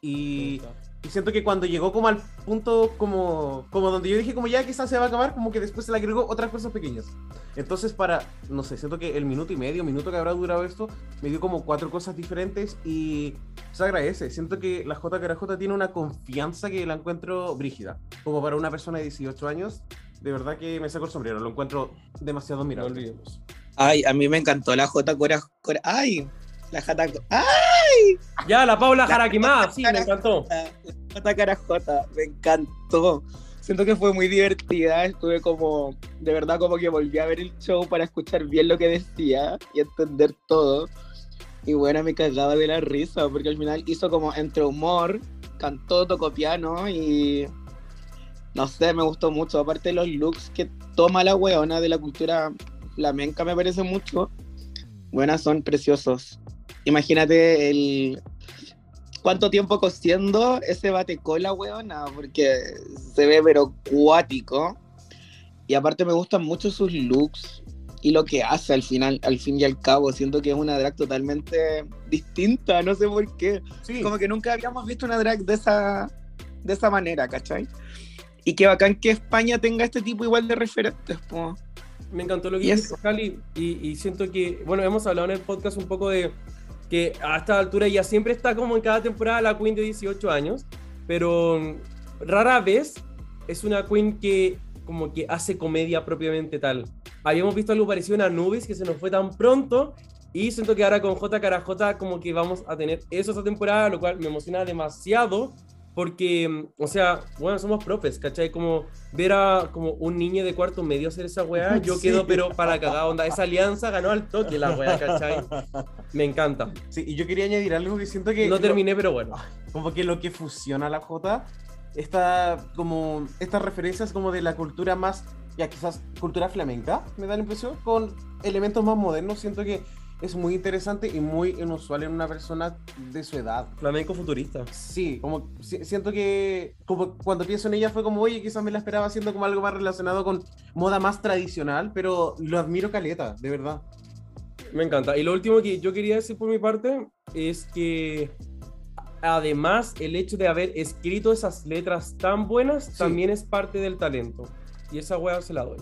Y Y siento que cuando llegó como al punto como, como donde yo dije como ya quizás se va a acabar, como que después se le agregó otras cosas pequeñas. Entonces para, no sé, siento que el minuto y medio, minuto que habrá durado esto, me dio como cuatro cosas diferentes y se agradece. Siento que la JKJ tiene una confianza que la encuentro brígida. Como para una persona de 18 años, de verdad que me saco el sombrero, lo encuentro demasiado No admirable. olvidemos. Ay, a mí me encantó la J Cora. Cora- ay, la J. ¡Ay! Ya, la Paula Jarakimá, sí, me encantó. La J cara J, me encantó. Siento que fue muy divertida, estuve como, de verdad como que volví a ver el show para escuchar bien lo que decía y entender todo. Y bueno, me cagaba de la risa, porque al final hizo como entre humor, cantó, tocó piano y no sé, me gustó mucho. Aparte los looks que toma la weona de la cultura flamenca me parece mucho. Buenas, son preciosos. Imagínate el cuánto tiempo cosiendo ese batecola, weona, porque se ve pero cuático. Y aparte me gustan mucho sus looks y lo que hace al final, al fin y al cabo. Siento que es una drag totalmente distinta, no sé por qué. Sí, Como que nunca habíamos visto una drag de esa, de esa manera, ¿cachai? Y qué bacán que España tenga este tipo igual de referentes, po. Me encantó lo que eso. Cali, y, y siento que, bueno, hemos hablado en el podcast un poco de que a esta altura ya siempre está como en cada temporada la Queen de 18 años, pero mm, rara vez es una Queen que como que hace comedia propiamente tal. Habíamos visto algo parecido en Anubis que se nos fue tan pronto y siento que ahora con J cara J como que vamos a tener eso esta temporada, lo cual me emociona demasiado porque, mm, o sea, bueno, somos profes, ¿cachai? Como ver a como un niño de cuarto medio hacer esa weá, yo <laughs> Sí. quedo pero para cagar onda. Esa alianza ganó al toque la weá, ¿cachai? Me encanta. sí, y yo quería añadir algo que siento que... No lo- terminé, pero bueno. como que lo que fusiona la J, esta, como, estas referencias como de la cultura más, ya quizás cultura flamenca, me da la impresión, con elementos más modernos, siento que es muy interesante y muy inusual en una persona de su edad. Flamenco futurista. Sí, como si- siento que como cuando pienso en ella fue como, oye, quizás me la esperaba haciendo como algo más relacionado con moda más tradicional, pero lo admiro caleta, de verdad. Me encanta. Y lo último que yo quería decir por mi parte es que además el hecho de haber escrito esas letras tan buenas Sí. también es parte del talento. Y esa weá se la doy.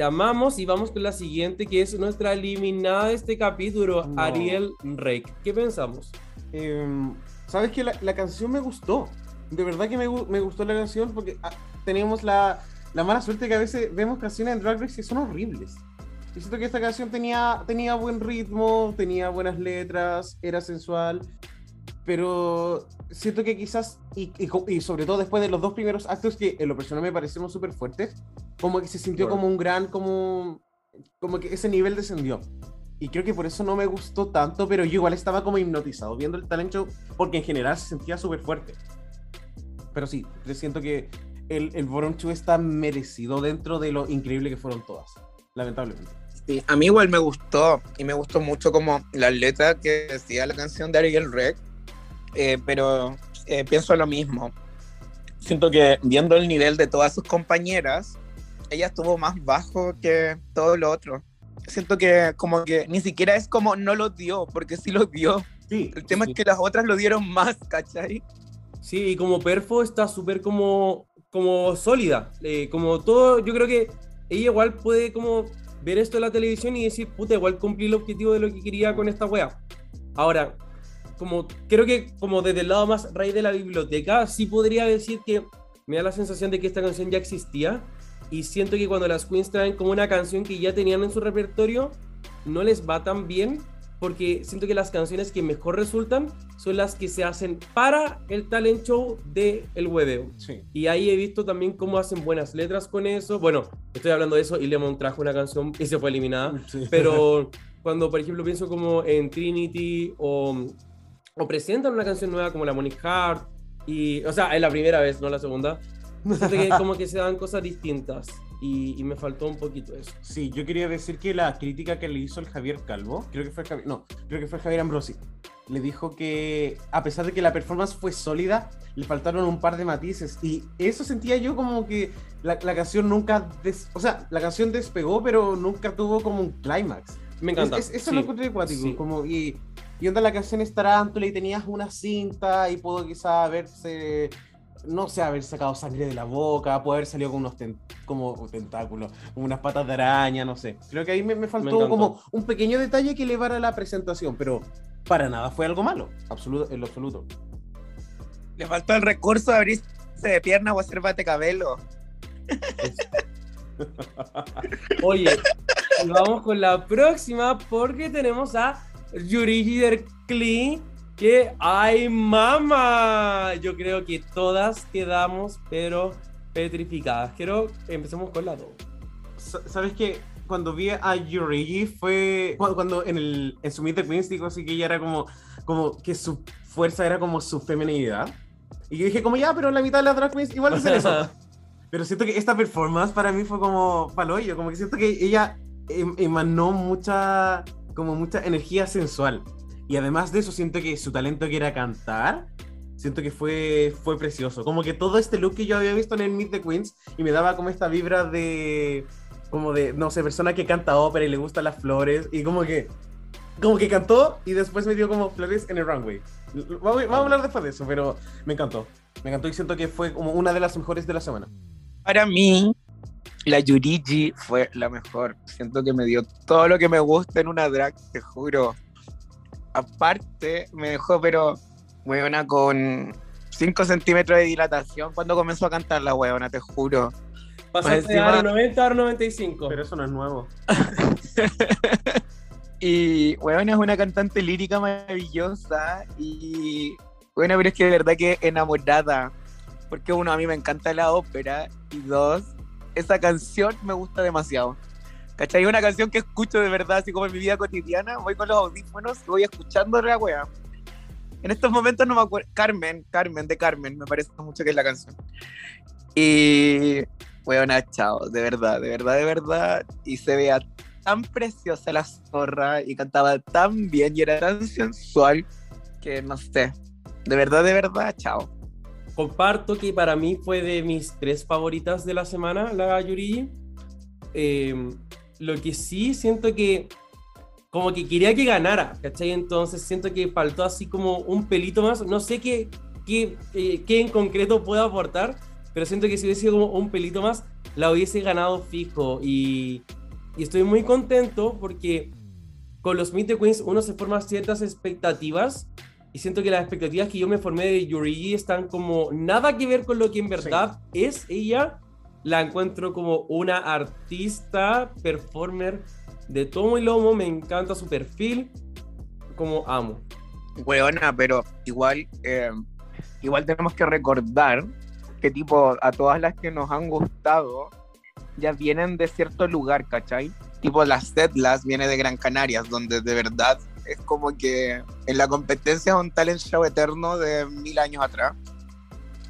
Te amamos y vamos con la siguiente que es nuestra eliminada de este capítulo, No. Ariel Rake. ¿Qué pensamos? Em, Sabes que la, la canción me gustó. De verdad que me, me gustó la canción porque ah, teníamos la, la mala suerte que a veces vemos canciones en Drag Race que son horribles. Y siento que esta canción tenía, tenía buen ritmo, tenía buenas letras, era sensual. Pero siento que quizás, y, y y sobre todo después de los dos primeros actos que en lo personal me parecieron súper fuertes, como que se sintió Bueno. como un gran, como, como que ese nivel descendió. Y creo que por eso no me gustó tanto, pero yo igual estaba como hipnotizado viendo el talent show, porque en general se sentía súper fuerte. Pero sí, yo siento que el, el Two está merecido dentro de lo increíble que fueron todas, lamentablemente. Sí, a mí igual me gustó y me gustó mucho como la letra que decía la canción de Ariel Rec, eh, pero eh, pienso lo mismo. Siento que viendo el nivel de todas sus compañeras, ella estuvo más bajo que todo lo otro. Siento que como que ni siquiera es como no lo dio, porque sí lo dio. Sí, El tema Sí. es que las otras lo dieron más, ¿cachai? Sí, y como Perfo está súper como, como sólida. eh, como todo, yo creo que ella igual puede como ver esto en la televisión y decir, puta, igual cumplí el objetivo de lo que quería con esta wea. Ahora, como creo que como desde el lado más raíz de la biblioteca, sí podría decir que me da la sensación de que esta canción ya existía y siento que cuando las queens traen como una canción que ya tenían en su repertorio, no les va tan bien porque siento que las canciones que mejor resultan son las que se hacen para el talent show de el hueveo. sí. Y ahí he visto también cómo hacen buenas letras con eso. Bueno, estoy hablando de eso y Lemon trajo una canción y se fue eliminada. Sí. Pero <laughs> cuando, por ejemplo, pienso como en Trinity o, o presentan una canción nueva como la Monique Hart, y, o sea, es la primera vez, no la segunda, siento que como que se dan cosas distintas y, y me faltó un poquito eso. Sí, yo quería decir que la crítica que le hizo el Javier Calvo, creo que fue Javier, no, creo que fue Javier Ambrosi, le dijo que a pesar de que la performance fue sólida, le faltaron un par de matices y eso sentía yo como que la, la canción nunca, des- o sea, la canción despegó, pero nunca tuvo como un clímax. Me encanta. Es- es- eso sí. lo encontré acuático, sí. como y y onda la canción es tarántula y tenías una cinta y pudo quizá haberse no sé, haber sacado sangre de la boca, puede haber salido con unos como tentáculos, unas patas de araña, no sé. Creo que ahí me, faltó como un pequeño detalle que elevara la presentación, pero para nada fue algo malo, absoluto, en lo absoluto. Le faltó el recurso de abrirse de pierna o hacer bate cabello. <laughs> Oye, vamos con la próxima porque tenemos a Yuri Derkli que ay mamá, yo creo que todas quedamos pero petrificadas. Quiero empecemos con la 2. ¿Sabes qué? Cuando vi a Yurigi fue cuando, en el en su Meet the Queens dijo así que ella era como como que su fuerza era como su feminidad. Y yo dije como ya, pero la mitad de las drag queens igual es eso. <laughs> pero siento que esta performance para mí fue como paloyo, como que siento que ella em, emanó mucha como mucha energía sensual. Y además de eso, siento que su talento que era cantar, siento que fue, fue precioso. Como que todo este look que yo había visto en el Meet the Queens y me daba como esta vibra de, como de, no sé, persona que canta ópera y le gustan las flores y como que, como que cantó y después me dio como flores en el runway. Vamos, a hablar después de eso, pero me encantó. Me encantó y siento que fue como una de las mejores de la semana. Para mí, la Yurigi fue la mejor. Siento que me dio todo lo que me gusta en una drag, te juro aparte me dejó, pero, weona, con 5 centímetros de dilatación cuando comenzó a cantar la weona, te juro. Pasaste de 90 a 95. Pero eso no es nuevo. <laughs> y, weona, es una cantante lírica maravillosa y, bueno, pero es que de verdad que enamorada. Porque uno, a mí me encanta la ópera y dos, esa canción me gusta demasiado. ¿Cachai? Una canción que escucho de verdad, así como en mi vida cotidiana, voy con los audífonos y voy escuchando la wea. En estos momentos no me acuerdo. Carmen, Carmen, de Carmen, me parece mucho que es la canción. Y. Weona, chao, de verdad, de verdad, de verdad. Y se vea tan preciosa la zorra y cantaba tan bien y era tan sensual que no sé. De verdad, de verdad, chao. Comparto que para mí fue de mis tres favoritas de la semana, la Yuri. Eh, lo que sí siento que como que quería que ganara, ¿cachai? Entonces siento que faltó así como un pelito más. No sé qué, qué, eh, qué en concreto puedo aportar, pero siento que si hubiese sido como un pelito más, la hubiese ganado fijo. Y, y estoy muy contento porque con los Meet the Queens uno se forma ciertas expectativas y siento que las expectativas que yo me formé de Yuri están como nada que ver con lo que en verdad es ella la encuentro como una artista, performer de tomo y lomo, me encanta su perfil, como amo. Weona, pero igual, eh, igual tenemos que recordar que tipo a todas las que nos han gustado ya vienen de cierto lugar, ¿cachai? Tipo las Setlas viene de Gran Canarias, donde de verdad es como que en la competencia es un talent show eterno de mil años atrás.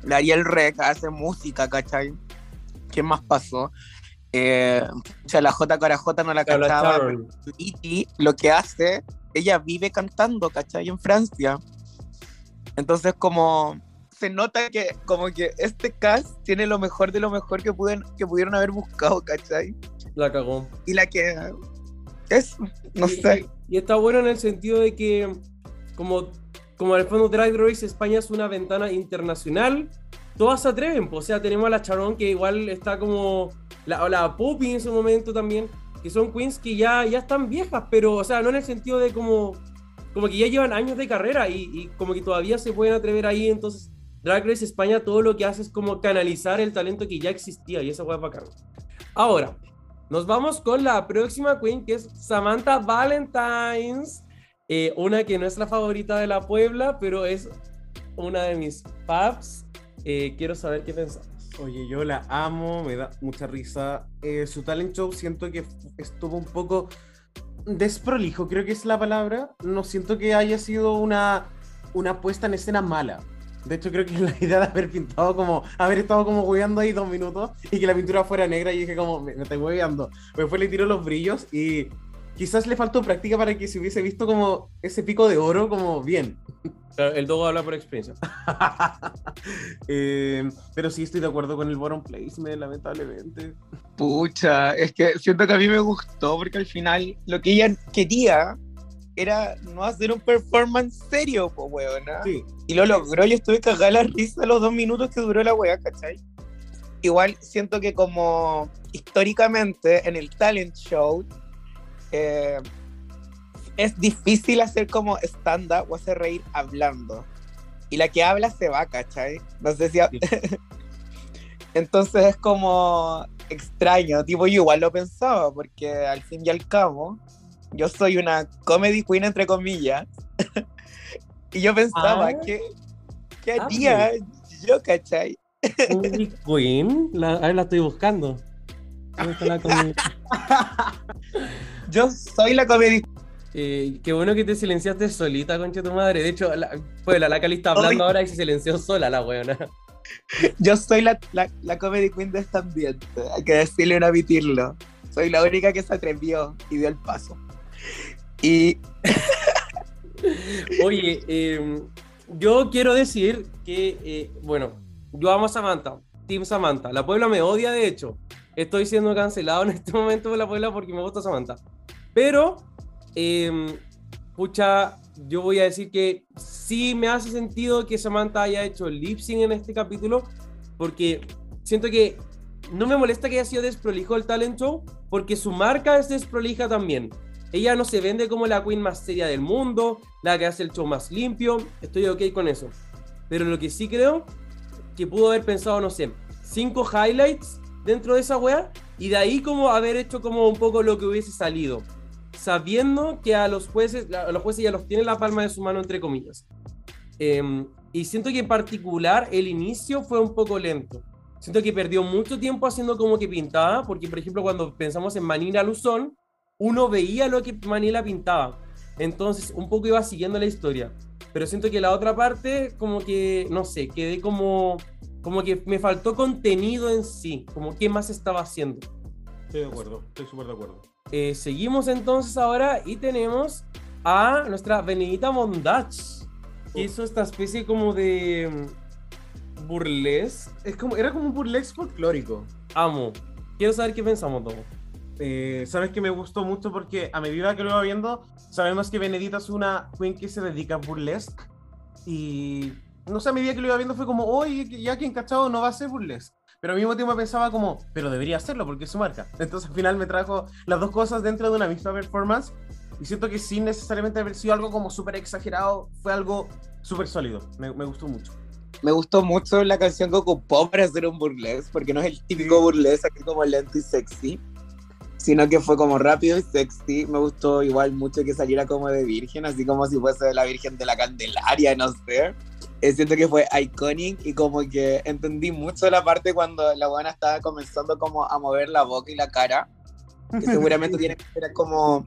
La Ariel Rec hace música, ¿cachai? ¿Qué más pasó? Eh, o sea, la J cara J no la cantaba. Y lo que hace, ella vive cantando, ¿cachai? En Francia. Entonces, como se nota que como que este cast tiene lo mejor de lo mejor que, pudieron, que pudieron haber buscado, ¿cachai? La cagó. Y la que es, no sé. Y, está bueno en el sentido de que, como, como el fondo Drag Race España es una ventana internacional, todas se atreven. o sea, tenemos a la Charon que igual está como. La, la Poppy en su momento también, que son queens que ya, ya están viejas, pero, o sea, no en el sentido de como. Como que ya llevan años de carrera y, como que todavía se pueden atrever ahí. Entonces, Drag Race España todo lo que hace es como canalizar el talento que ya existía y esa fue bacán. Ahora, nos vamos con la próxima queen que es Samantha Valentines. Eh, una que no es la favorita de la Puebla, pero es una de mis faves eh, quiero saber qué pensamos. Oye, yo la amo, me da mucha risa. Eh, su talent show siento que estuvo un poco desprolijo, creo que es la palabra. No siento que haya sido una, una puesta en escena mala. De hecho, creo que <laughs> la idea de haber pintado como, haber estado como hueveando ahí dos minutos y que la pintura fuera negra y dije como, me, estoy hueveando. Después le tiró los brillos y quizás le faltó práctica para que se hubiese visto como ese pico de oro como bien. el Dogo habla por experiencia. <laughs> Eh, pero sí estoy de acuerdo con el bottom placement, lamentablemente. Pucha, es que siento que a mí me gustó porque al final lo que ella quería era no hacer un performance serio, pues, weona. Sí. Y lo logró, yo estuve cagada la risa los dos minutos que duró la weá, ¿cachai? Igual siento que como históricamente en el talent show eh, es difícil hacer como stand-up o hacer reír hablando. Y la que habla se va, ¿cachai? No sé si... <laughs> Entonces es como extraño, tipo yo igual lo pensaba, porque al fin y al cabo yo soy una comedy queen entre comillas. <laughs> y yo pensaba Ah. que, ¿qué Ah, haría yo, cachai? Comedy <laughs> Queen, la, a ver, la estoy buscando. ¿Dónde está la? Yo soy la comedy Eh, qué bueno que te silenciaste solita, concha tu madre. De hecho, la, pues la, la Cali está hablando ahora y se silenció sola la weona. <laughs> Yo soy la, la, la comedy queen de este ambiente, hay que decirle y no admitirlo. Soy la única que se atrevió y dio el paso. Y Oye, eh, yo quiero decir que, eh, bueno, yo amo a Samantha, Team Samantha. La Puebla me odia, de hecho. Estoy siendo cancelado <laughs> en este momento por la Puebla porque me gusta Samantha. Pero, eh, pucha, yo voy a decir que sí me hace sentido que Samantha haya hecho lip sync en este capítulo porque siento que no me molesta que haya sido desprolijo el talent show porque su marca es desprolija también. Ella no se vende como la queen más seria del mundo, la que hace el show más limpio. Estoy ok con eso. Pero lo que sí creo que pudo haber pensado, no sé, cinco highlights dentro de esa wea y de ahí como haber hecho como un poco lo que hubiese salido. Sabiendo que a los jueces, los jueces ya los tiene en la palma de su mano, entre comillas. Em, y siento que en particular el inicio fue un poco lento. Siento que perdió mucho tiempo haciendo como que pintaba, porque por ejemplo cuando pensamos en Manila Luzón, uno veía lo que Manila pintaba. Entonces un poco iba siguiendo la historia. Pero siento que la otra parte, como que, no sé, quedé como, como que me faltó contenido en sí, como qué más estaba haciendo. Estoy de acuerdo, estoy súper de acuerdo. Eh, seguimos entonces ahora y tenemos a nuestra Benedita Mondach, que hizo esta especie como de mm, burlesque. Es como, era como un burlesque folclórico. Amo. Quiero saber qué pensamos, Tomo. Eh, Sabes que me gustó mucho porque a medida que lo iba viendo, sabemos que Benedita es una queen que se dedica a burlesque. Y no sé, a medida que lo iba viendo fue como, oye, que ya que encachado no va a ser burlesque. Pero al mismo tiempo pensaba como, pero debería hacerlo porque es su marca. <laughs> Entonces al final me trajo las dos cosas dentro de una misma performance. Y siento que sin necesariamente haber sido algo como súper exagerado, fue algo súper sólido. Me, me gustó mucho. me gustó mucho la canción que ocupó para hacer un burlesque, porque no es el típico burlesque aquí como lento y sexy, sino que fue como rápido y sexy. Me gustó igual mucho que saliera como de virgen, así como si fuese la virgen de la Candelaria, no sé. Eh, siento que fue iconic y como que entendí mucho la parte cuando la buena estaba comenzando como a mover la boca y la cara, que <laughs> seguramente tiene que ser como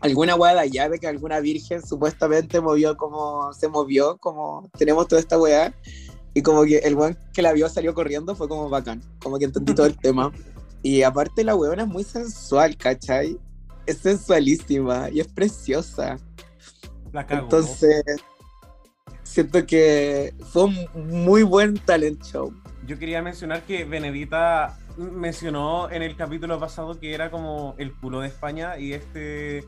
alguna weá de allá de que alguna virgen supuestamente movió como se movió, como tenemos toda esta weá. Y como que el weón que la vio salió corriendo fue como bacán, como que entendí todo el <laughs> tema. Y aparte la weona es muy sensual, ¿cachai? Es sensualísima y es preciosa. La cago. Entonces, siento que fue un muy buen talent show. Yo quería mencionar que Benedita mencionó en el capítulo pasado que era como el culo de España y este,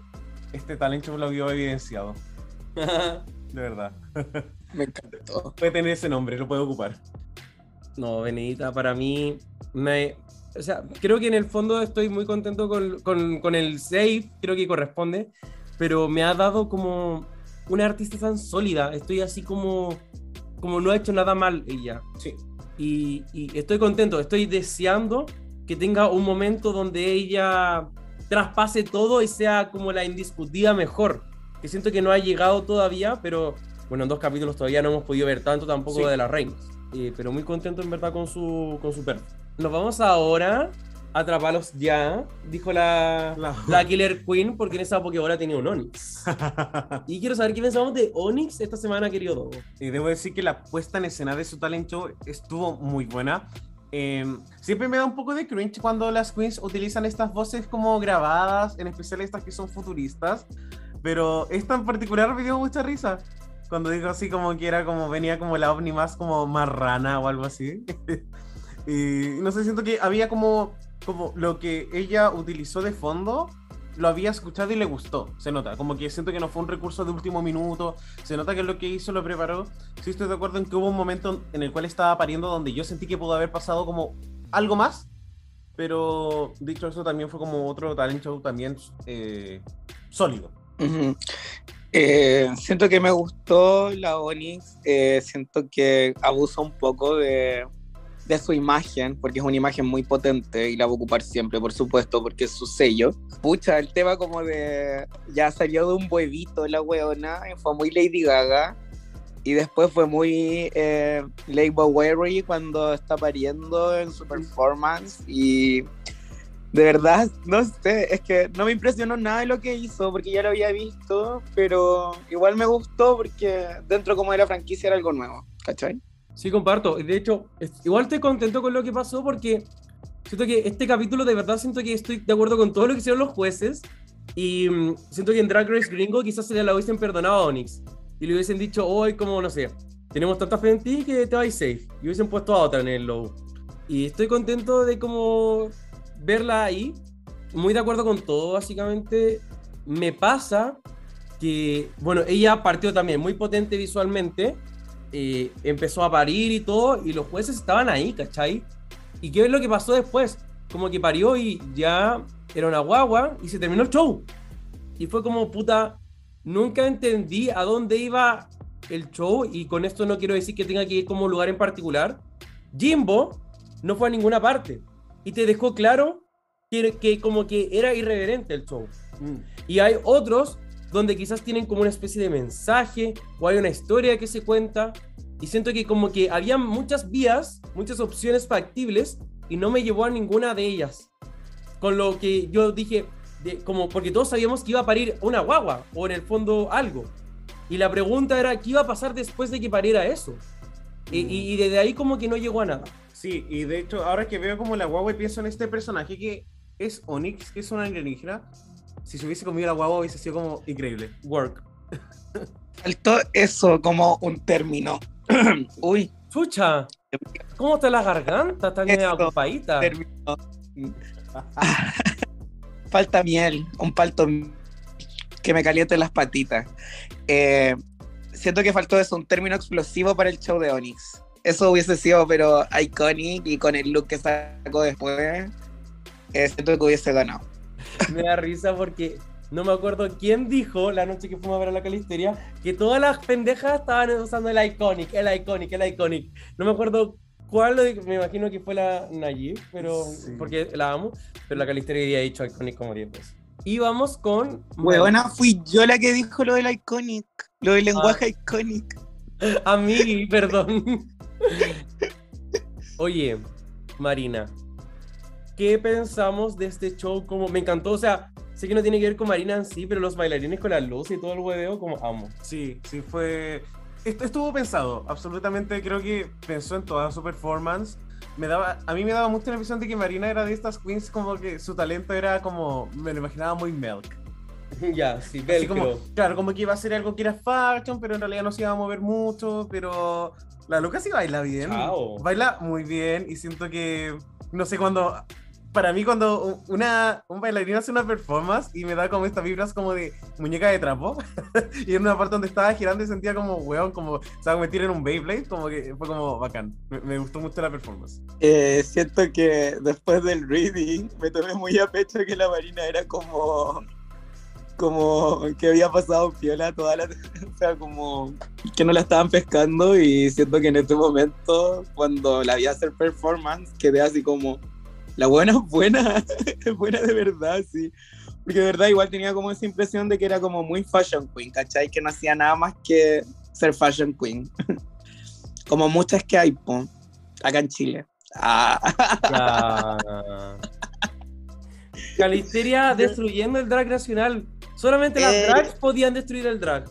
este talento lo vio evidenciado. <laughs> De verdad. <laughs> Me encantó. Puede tener ese nombre, lo puede ocupar. No, Benedita, para mí, me, o sea, creo que en el fondo estoy muy contento con, con, con el save, creo que corresponde, pero me ha dado como una artista tan sólida, estoy así como, como no ha hecho nada mal ella. Sí. Y, y estoy contento, estoy deseando que tenga un momento donde ella traspase todo y sea como la indiscutida mejor, que siento que no ha llegado todavía, pero bueno, en dos capítulos todavía no hemos podido ver tanto tampoco Sí. de las reinas. Eh, pero muy contento en verdad con su, con su perro. Nos vamos ahora a atraparlos ya, dijo la, La- la Killer Queen, porque en esa Pokébola tenía un Onix. <laughs> Y quiero saber qué pensamos de Onix esta semana, querido Dogo. Y debo decir que la puesta en escena de su talent show estuvo muy buena. Eh, siempre me da un poco de cringe cuando las queens utilizan estas voces como grabadas, en especial estas que son futuristas. Pero esta en particular me dio mucha risa. Cuando digo así como que era como venía como la ovni más como marrana o algo así. <laughs> y no sé, siento que había como, como lo que ella utilizó de fondo lo había escuchado y le gustó, se nota. Como que siento que no fue un recurso de último minuto, se nota que lo que hizo lo preparó. Sí estoy de acuerdo en que hubo un momento en el cual estaba pariendo donde yo sentí que pudo haber pasado como algo más, pero dicho eso también fue como otro talent show también eh, sólido. Eh, siento que me gustó la Onyx, eh, siento que abusa un poco de, de su imagen, porque es una imagen muy potente y la va a ocupar siempre, por supuesto, porque es su sello. Pucha, el tema como de. Ya salió de un huevito la weona, fue muy Lady Gaga. Y después fue muy eh, Lady Bowery cuando está pariendo en su performance. Y de verdad, no sé, es que no me impresionó nada de lo que hizo porque ya lo había visto, pero igual me gustó porque dentro como de la franquicia era algo nuevo, ¿cachai? Sí, comparto. De hecho, igual estoy contento con lo que pasó porque siento que este capítulo de verdad siento que estoy de acuerdo con todo lo que hicieron los jueces y mm, siento que en Drag Race Gringo quizás se le hubiesen perdonado a Onyx y le hubiesen dicho hoy como, no sé, tenemos tanta fe en ti que te vais safe y hubiesen puesto a otra en el low. Y estoy contento de como verla ahí, muy de acuerdo con todo básicamente. Me pasa que, bueno, ella partió también muy potente visualmente, eh, empezó a parir y todo, y los jueces estaban ahí, ¿cachai? ¿Y qué es lo que pasó después? Como que parió y ya era una guagua y se terminó el show. Y fue como, puta, nunca entendí a dónde iba el show y con esto no quiero decir que tenga que ir como lugar en particular. Jimbo no fue a ninguna parte y te dejó claro que, que como que era irreverente el show. Mm. Y hay otros donde quizás tienen como una especie de mensaje o hay una historia que se cuenta. Y siento que como que había muchas vías, muchas opciones factibles y no me llevó a ninguna de ellas. Con lo que yo dije, de, como porque todos sabíamos que iba a parir una guagua o en el fondo algo. Y la pregunta era, ¿qué iba a pasar después de que pariera eso? Y, y, desde ahí como que no llegó a nada. Sí, y de hecho, ahora que veo como la guagua y pienso en este personaje que es Onyx, que es una alienígena, si se hubiese comido la guagua hubiese sido como increíble. Work. Faltó eso como un término. <clears throat> Uy. Chucha. ¿Cómo está la garganta? Está bien ocupadita. <laughs> Falta miel, un palto que me caliente las patitas. Eh, siento que faltó eso, un término explosivo para el show de Onyx. Eso hubiese sido, pero iconic y con el look que sacó después, eh, siento que hubiese ganado. <laughs> me da risa porque no me acuerdo quién dijo la noche que fuimos a ver a la Calisteria que todas las pendejas estaban usando el Iconic, el Iconic, el Iconic. No me acuerdo cuál, me imagino que fue la Nayib, pero porque la amo, pero la Calisteria había dicho Iconic como 10 veces. Y vamos con. Buena, fui yo la que dijo lo del Iconic, lo del lenguaje ah. Iconic. <laughs> A mí, perdón. <laughs> Oye, Marina, ¿qué pensamos de este show? Como me encantó, o sea, sé que no tiene que ver con Marina en sí, pero los bailarines con la luz y todo el hueveo, como amo. Sí, sí, fue. Esto estuvo pensado, absolutamente creo que pensó en toda su performance. Me daba, a mí me daba mucha la impresión de que Marina era de estas queens como que su talento era como, me lo imaginaba muy milk. <laughs> ya, sí, velcro. claro, como que iba a ser algo que era fashion, pero en realidad no se iba a mover mucho, pero la Lucas sí baila bien. Baila muy bien y siento que, no sé, cuando para mí cuando una, un bailarín hace una performance y me da como estas vibras como de muñeca de trapo <laughs> y en una parte donde estaba girando y sentía como weón, como se va en un Beyblade, como que fue como bacán. Me, gustó mucho la performance. Eh, siento que después del reading me tomé muy a pecho que la Marina era como como que había pasado piola toda la <laughs> o sea como que no la estaban pescando y siento que en este momento cuando la vi hacer performance quedé así como la buena es buena, <laughs> es buena de verdad, sí. Porque de verdad igual tenía como esa impresión de que era como muy fashion queen, ¿cachai? Que no hacía nada más que ser fashion queen. <laughs> como muchas que hay, po, acá en Chile. Ah. <laughs> Calisteria destruyendo el drag nacional. Solamente las eh. drags podían destruir el drag.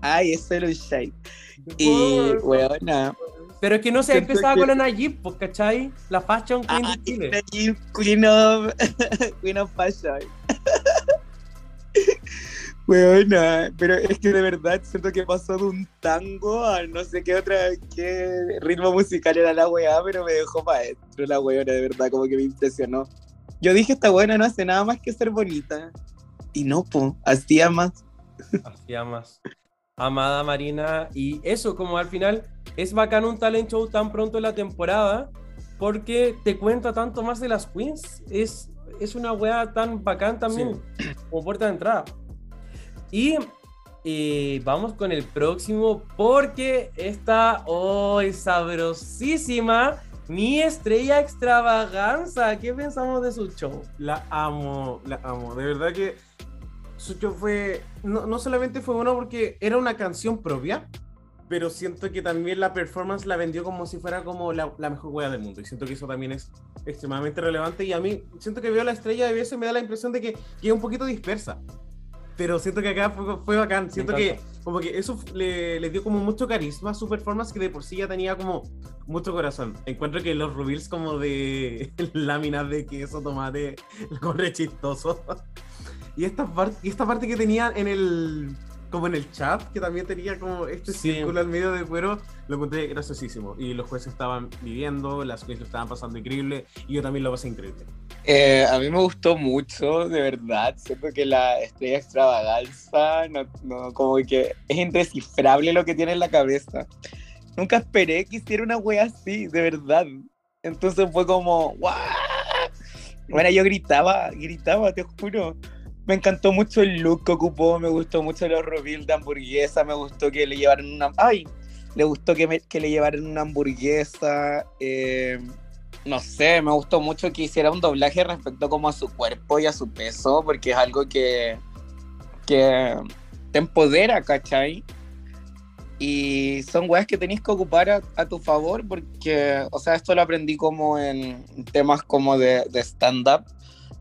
Ay, eso era un shake. Y, weona, pero es que no se ha empezado con la Najib, pues, ¿cachai? La Fashion Queen de Chile. Najib, Queen of, <laughs> Queen of Fashion. <laughs> Buena, pero es que de verdad siento que pasó de un tango a no sé qué otra, qué ritmo musical era la weá, pero me dejó para adentro la weona, de verdad, como que me impresionó. Yo dije, esta buena no hace nada más que ser bonita. Y no, pues, hacía más. Hacía más. Amada Marina. Y eso, como al final es bacán un talent show tan pronto en la temporada, porque te cuenta tanto más de las queens. Es, es una wea tan bacán también, como puerta de entrada. Y eh, vamos con el próximo, porque está hoy sabrosísima. Mi estrella extravaganza. ¿Qué pensamos de su show? La amo, la amo. De verdad que su show fue. No, no solamente fue bueno porque era una canción propia, pero siento que también la performance la vendió como si fuera como la, la mejor wea del mundo. Y siento que eso también es extremadamente relevante. Y a mí, siento que veo la estrella de veces me da la impresión de que, que es un poquito dispersa. Pero siento que acá fue, fue bacán. Siento que como que eso le, le, dio como mucho carisma a su performance que de por sí ya tenía como mucho corazón. Encuentro que los reveals como de <laughs> láminas de queso, tomate, <laughs> lo corre chistoso. <laughs> y esta, parte, y esta parte que tenía en el como en el chat, que también tenía como este sí. círculo al medio de cuero, lo encontré graciosísimo. Y los jueces estaban viviendo, las jueces lo estaban pasando increíble, y yo también lo pasé increíble. Eh, a mí me gustó mucho, de verdad. Siento que la estrella extravaganza, no, no, como que es indescifrable lo que tiene en la cabeza. Nunca esperé que hiciera una wea así, de verdad. Entonces fue como, ¡guau! Bueno, yo gritaba, gritaba, te juro. Me encantó mucho el look que ocupó, me gustó mucho los reveals de hamburguesa, me gustó que le llevaran una... ¡Ay! Le gustó que, que le llevaran una hamburguesa. Eh, no sé, me gustó mucho que hiciera un doblaje respecto como a su cuerpo y a su peso, porque es algo que, que te empodera, ¿cachai? Y son weas que tenéis que ocupar a, tu favor, porque, o sea, esto lo aprendí como en temas como de stand-up.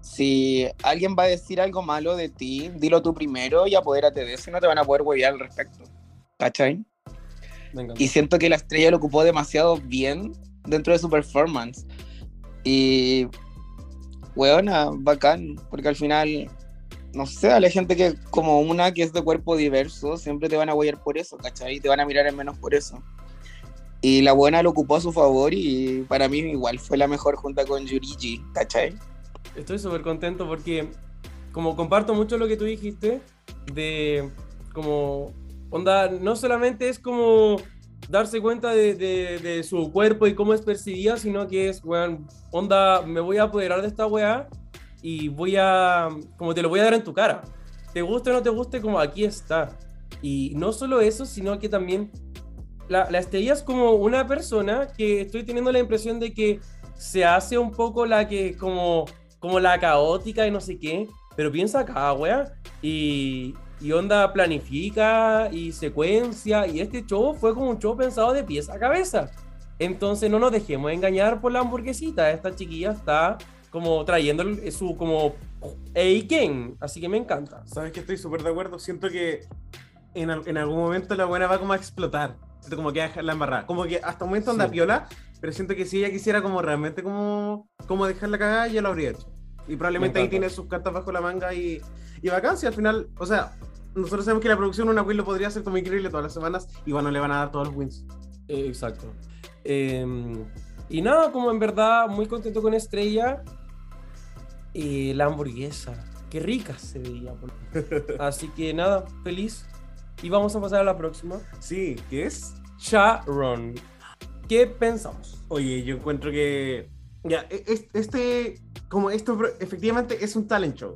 Si alguien va a decir algo malo de ti, dilo tú primero y apodérate de eso y no te van a poder huevear al respecto. ¿Cachai? Y siento que la estrella lo ocupó demasiado bien dentro de su performance. Y, weona, bacán, porque al final, no sé, a la gente que, como una que es de cuerpo diverso, siempre te van a huellar por eso, ¿cachai? Te van a mirar en menos por eso. Y la buena lo ocupó a su favor y para mí igual fue la mejor junta con Yurigi, ¿cachai? Estoy súper contento porque, como comparto mucho lo que tú dijiste, de como, onda, no solamente es como darse cuenta de, de, de, su cuerpo y cómo es percibida, sino que es, weón, onda, me voy a apoderar de esta weá y voy a, como te lo voy a dar en tu cara. Te guste o no te guste, como aquí está. Y no solo eso, sino que también la, la estrella es como una persona que estoy teniendo la impresión de que se hace un poco la que, como, como la caótica y no sé qué, pero piensa acá, weá, y, y onda planifica y secuencia y este show fue como un show pensado de pies a cabeza. Entonces no nos dejemos engañar por la hamburguesita, esta chiquilla está como trayendo su como Eiken, así que me encanta. Sabes que estoy súper de acuerdo, siento que en, en, algún momento la buena va como a explotar, siento como que va a embarrada, como que hasta un momento anda sí. piola, pero siento que si ella quisiera como realmente como, como dejarla cagada, ya lo habría hecho. Y probablemente ahí tiene sus cartas bajo la manga y, y vacancia al final, o sea, nosotros sabemos que la producción una win lo podría hacer como increíble todas las semanas y bueno, le van a dar todos los wins. Eh, exacto. Eh, y nada, como en verdad, muy contento con Estrella. Eh, la hamburguesa, qué rica se veía. <laughs> Así que nada, feliz. Y vamos a pasar a la próxima. Sí, ¿qué es? Sharon. ¿Qué pensamos? Oye, yo encuentro que. Ya, este. Como esto efectivamente es un talent show.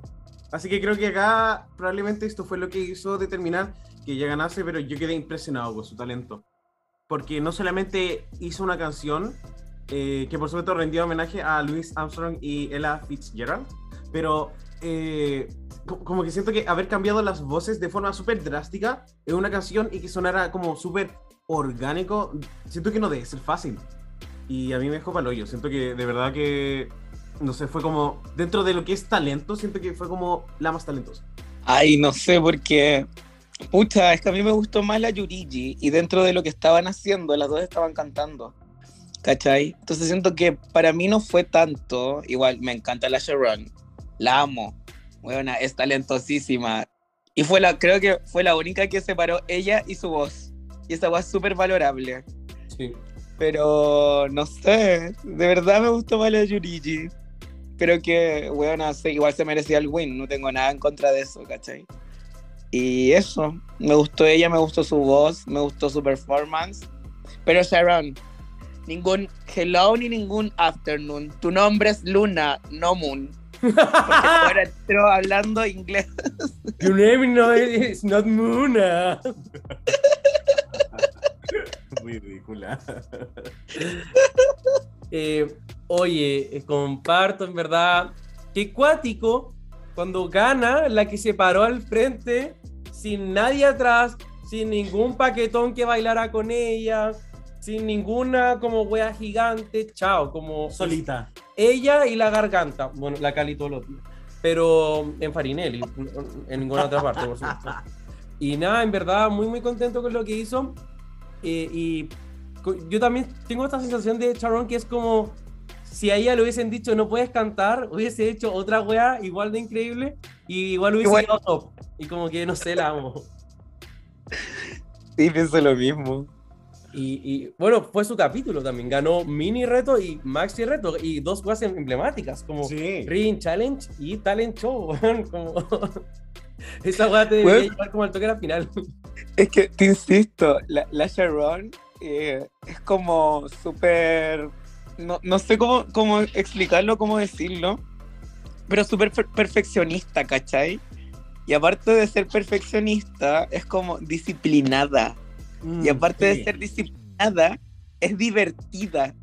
Así que creo que acá probablemente esto fue lo que hizo determinar que ella ganase, pero yo quedé impresionado con su talento. Porque no solamente hizo una canción, eh, que por supuesto rendió homenaje a Louis Armstrong y Ella Fitzgerald, pero eh, como que siento que haber cambiado las voces de forma súper drástica en una canción y que sonara como súper orgánico, siento que no debe ser fácil. Y a mí me dejó palo yo, siento que de verdad que no sé, fue como, dentro de lo que es talento, siento que fue como la más talentosa. Ay, no sé, porque, pucha, es que a mí me gustó más la Yurigi y dentro de lo que estaban haciendo, las dos estaban cantando, ¿cachai? Entonces siento que para mí no fue tanto, igual, me encanta la Sharon, la amo, bueno, es talentosísima. Y fue la, creo que fue la única que separó ella y su voz. Y esa voz es súper valorable. Sí. Pero no sé, de verdad me gustó más la Yurigi. pero que, bueno, igual se merecía el win, no tengo nada en contra de eso, ¿cachai? Y eso, me gustó ella, me gustó su voz, me gustó su performance, pero Sharon, ningún hello ni ningún afternoon, tu nombre es Luna, no Moon. Porque ahora entro hablando inglés. <laughs> Your name no is not Muna. Ridícula. Eh, oye, eh, comparto en verdad que cuático cuando gana la que se paró al frente sin nadie atrás, sin ningún paquetón que bailara con ella, sin ninguna como wea gigante, chao, como solita. Ella y la garganta, bueno, la Cali todos los días, pero en Farinelli, en ninguna otra parte, por supuesto. Y nada, en verdad, muy, muy contento con lo que hizo. Eh, y yo también tengo esta sensación de Sharon que es como si a ella le hubiesen dicho no puedes cantar, <laughs> hubiese hecho otra wea igual de increíble y igual hubiese igual. top. Y como que no sé, la amo. Sí, pienso lo mismo. Y, bueno, fue su capítulo también. Ganó mini reto y maxi reto y dos cosas emblemáticas como sí. Ring Challenge y Talent Show. <laughs> como... <laughs> Esa weá te debería llevar como al toque a la final. Es que te insisto, la, la Sharon eh, es como súper. No, no, sé cómo, cómo explicarlo, cómo decirlo, pero súper perfeccionista, ¿cachai? Y aparte de ser perfeccionista, es como disciplinada. Mm, y aparte de ser disciplinada, es divertida.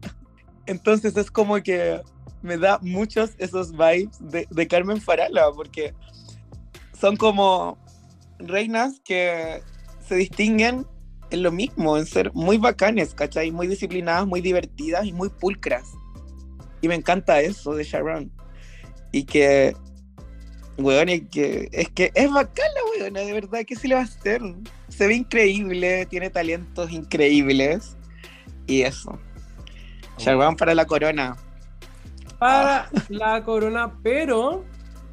Entonces es como que me da muchos esos vibes de, de Carmen Farala, porque son como reinas que se distinguen en lo mismo, en ser muy bacanes, ¿cachai? Muy disciplinadas, muy divertidas y muy pulcras. Y me encanta eso de Sharon. Y que, weón, es que es, que es bacana, weón, de verdad, ¿qué se le va a hacer? Se ve increíble, tiene talentos increíbles. Y eso. Sharon para la corona. Para ah. la corona, pero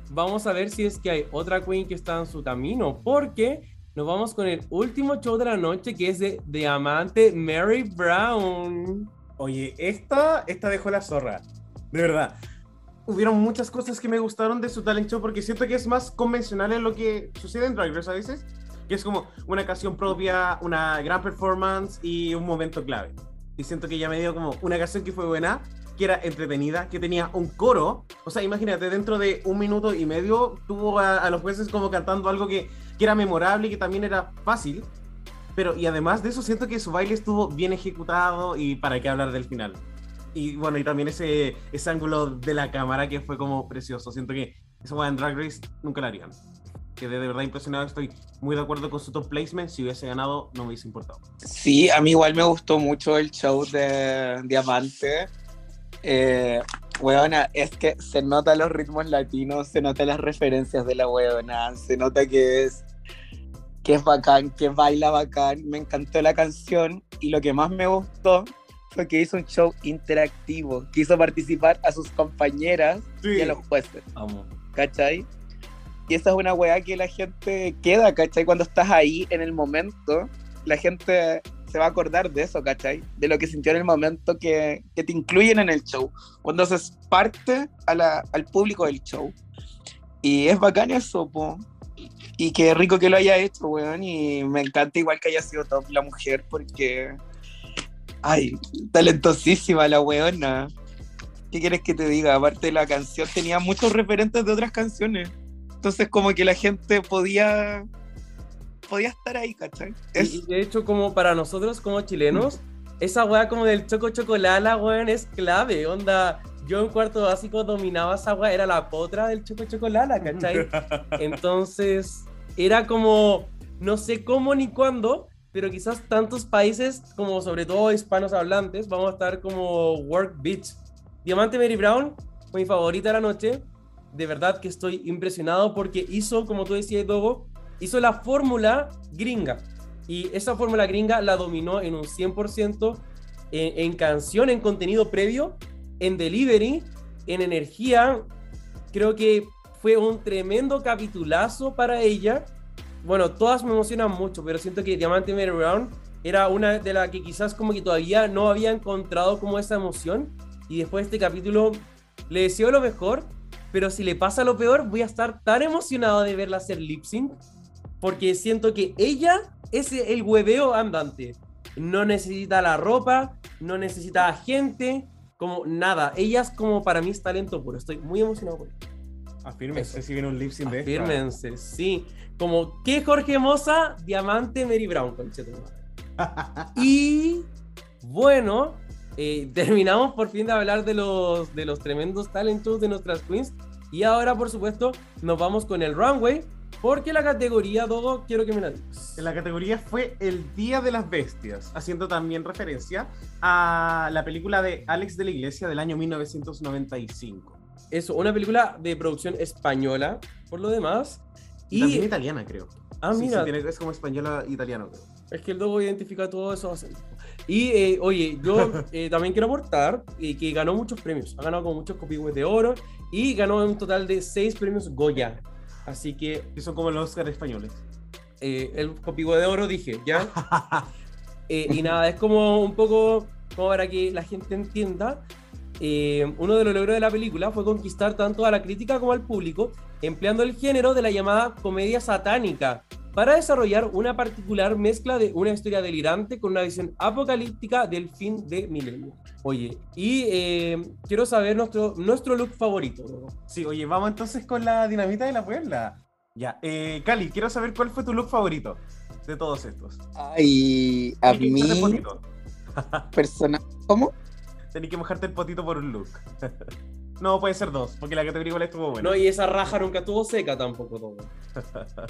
vamos a ver si es que hay otra queen que está en su camino, porque nos vamos con el último show de la noche que es de Diamante Mary Brown. Oye, esta, esta dejó la zorra, de verdad. Hubieron muchas cosas que me gustaron de su talent show porque siento que es más convencional en lo que sucede en Drag Race a veces, que es como una canción propia, una gran performance y un momento clave. Y siento que ya me dio como una canción que fue buena, que era entretenida, que tenía un coro. O sea, imagínate, dentro de un minuto y medio tuvo a, los jueces como cantando algo que, que, era memorable y que también era fácil. Pero, y además de eso, siento que su baile estuvo bien ejecutado y para qué hablar del final. Y bueno, y también ese, ese ángulo de la cámara que fue como precioso. Siento que eso en Drag Race nunca lo harían. Que de verdad impresionado estoy muy de acuerdo con su top placement. Si hubiese ganado, no me hubiese importado. Sí, a mí igual me gustó mucho el show de Diamante eh, weona, es que se nota los ritmos latinos, se nota las referencias de la weona, se nota que es que es bacán, que baila bacán. Me encantó la canción y lo que más me gustó fue que hizo un show interactivo, que hizo participar a sus compañeras y a los jueces. Vamos. ¿Cachai? Y esa es una weá que la gente queda, ¿cachai? Cuando estás ahí en el momento, la gente se va a acordar de eso, ¿cachai? De lo que sintió en el momento que, que te incluyen en el show. Cuando haces parte a la, al público del show. Y es bacán eso, po. Y qué rico que lo haya hecho, weón. Y me encanta igual que haya sido top la mujer, porque. Ay, talentosísima la weona. ¿Qué quieres que te diga? Aparte la canción tenía muchos referentes de otras canciones. Entonces, como que la gente podía podía estar ahí, ¿cachai? Y, de hecho, como para nosotros como chilenos, esa weá como del choco chocolala, weón, es clave, onda. Yo en cuarto básico dominaba esa weá, era la potra del choco chocolala, ¿cachai? <laughs> Entonces, era como, no sé cómo ni cuándo, pero quizás tantos países, como sobre todo hispanos hablantes, vamos a estar como Work Beach. Diamante Mary Brown, mi favorita de la noche. De verdad que estoy impresionado porque hizo, como tú decías, Dogo, hizo la fórmula gringa. Y esa fórmula gringa la dominó en un 100% en, en canción, en contenido previo, en delivery, en energía. Creo que fue un tremendo capitulazo para ella. Bueno, todas me emocionan mucho, pero siento que Diamante Mary Brown era una de las que quizás como que todavía no había encontrado como esa emoción. Y después de este capítulo le deseo lo mejor, pero si le pasa lo peor, voy a estar tan emocionado de verla hacer lip sync, porque siento que ella es el hueveo andante. No necesita la ropa, no necesita gente, como nada. Ella es como para mí es talento puro. Estoy muy emocionado por ella. Afírmense si viene un lip sync de esta. Afírmense, sí. Como que Jorge Moza, Diamante, Mary Brown, conchetumare. Y bueno, eh, <laughs> terminamos por fin de hablar de los, de los tremendos talentos de nuestras queens. Y ahora, por supuesto, nos vamos con el runway. Porque la categoría, Dodo, quiero que me la digas. La categoría fue El Día de las Bestias, haciendo también referencia a la película de Alex de la Iglesia del año 1995. Eso, una película de producción española, por lo demás. Y, también italiana, creo. Ah, Sí, mira. sí, tiene- es como española italiano, creo. Es que el Dogo identifica todo eso. Y eh, oye, yo <laughs> eh, también quiero aportar eh, que ganó muchos premios. Ha ganado como muchos copihue de oro y ganó un total de seis premios Goya. Así que Y son como los Oscar españoles. eh, el copihue de oro dije, ¿ya? <laughs> Eh, y nada, es como un poco como para que la gente entienda. Eh, uno de los logros de la película fue conquistar tanto a la crítica como al público, empleando el género de la llamada comedia satánica para desarrollar una particular mezcla de una historia delirante con una visión apocalíptica del fin de milenio. Oye, y eh, quiero saber nuestro, nuestro look favorito. Sí, oye, vamos entonces con la dinamita de la Puebla. Ya, eh, Cali, quiero saber cuál fue tu look favorito de todos estos. Ay, a mí, persona... ¿Cómo? Tenés que mojarte el potito por un look. <laughs> no, puede ser dos, porque la categoría igual estuvo buena. No, y esa raja nunca estuvo seca tampoco. Todo. <laughs>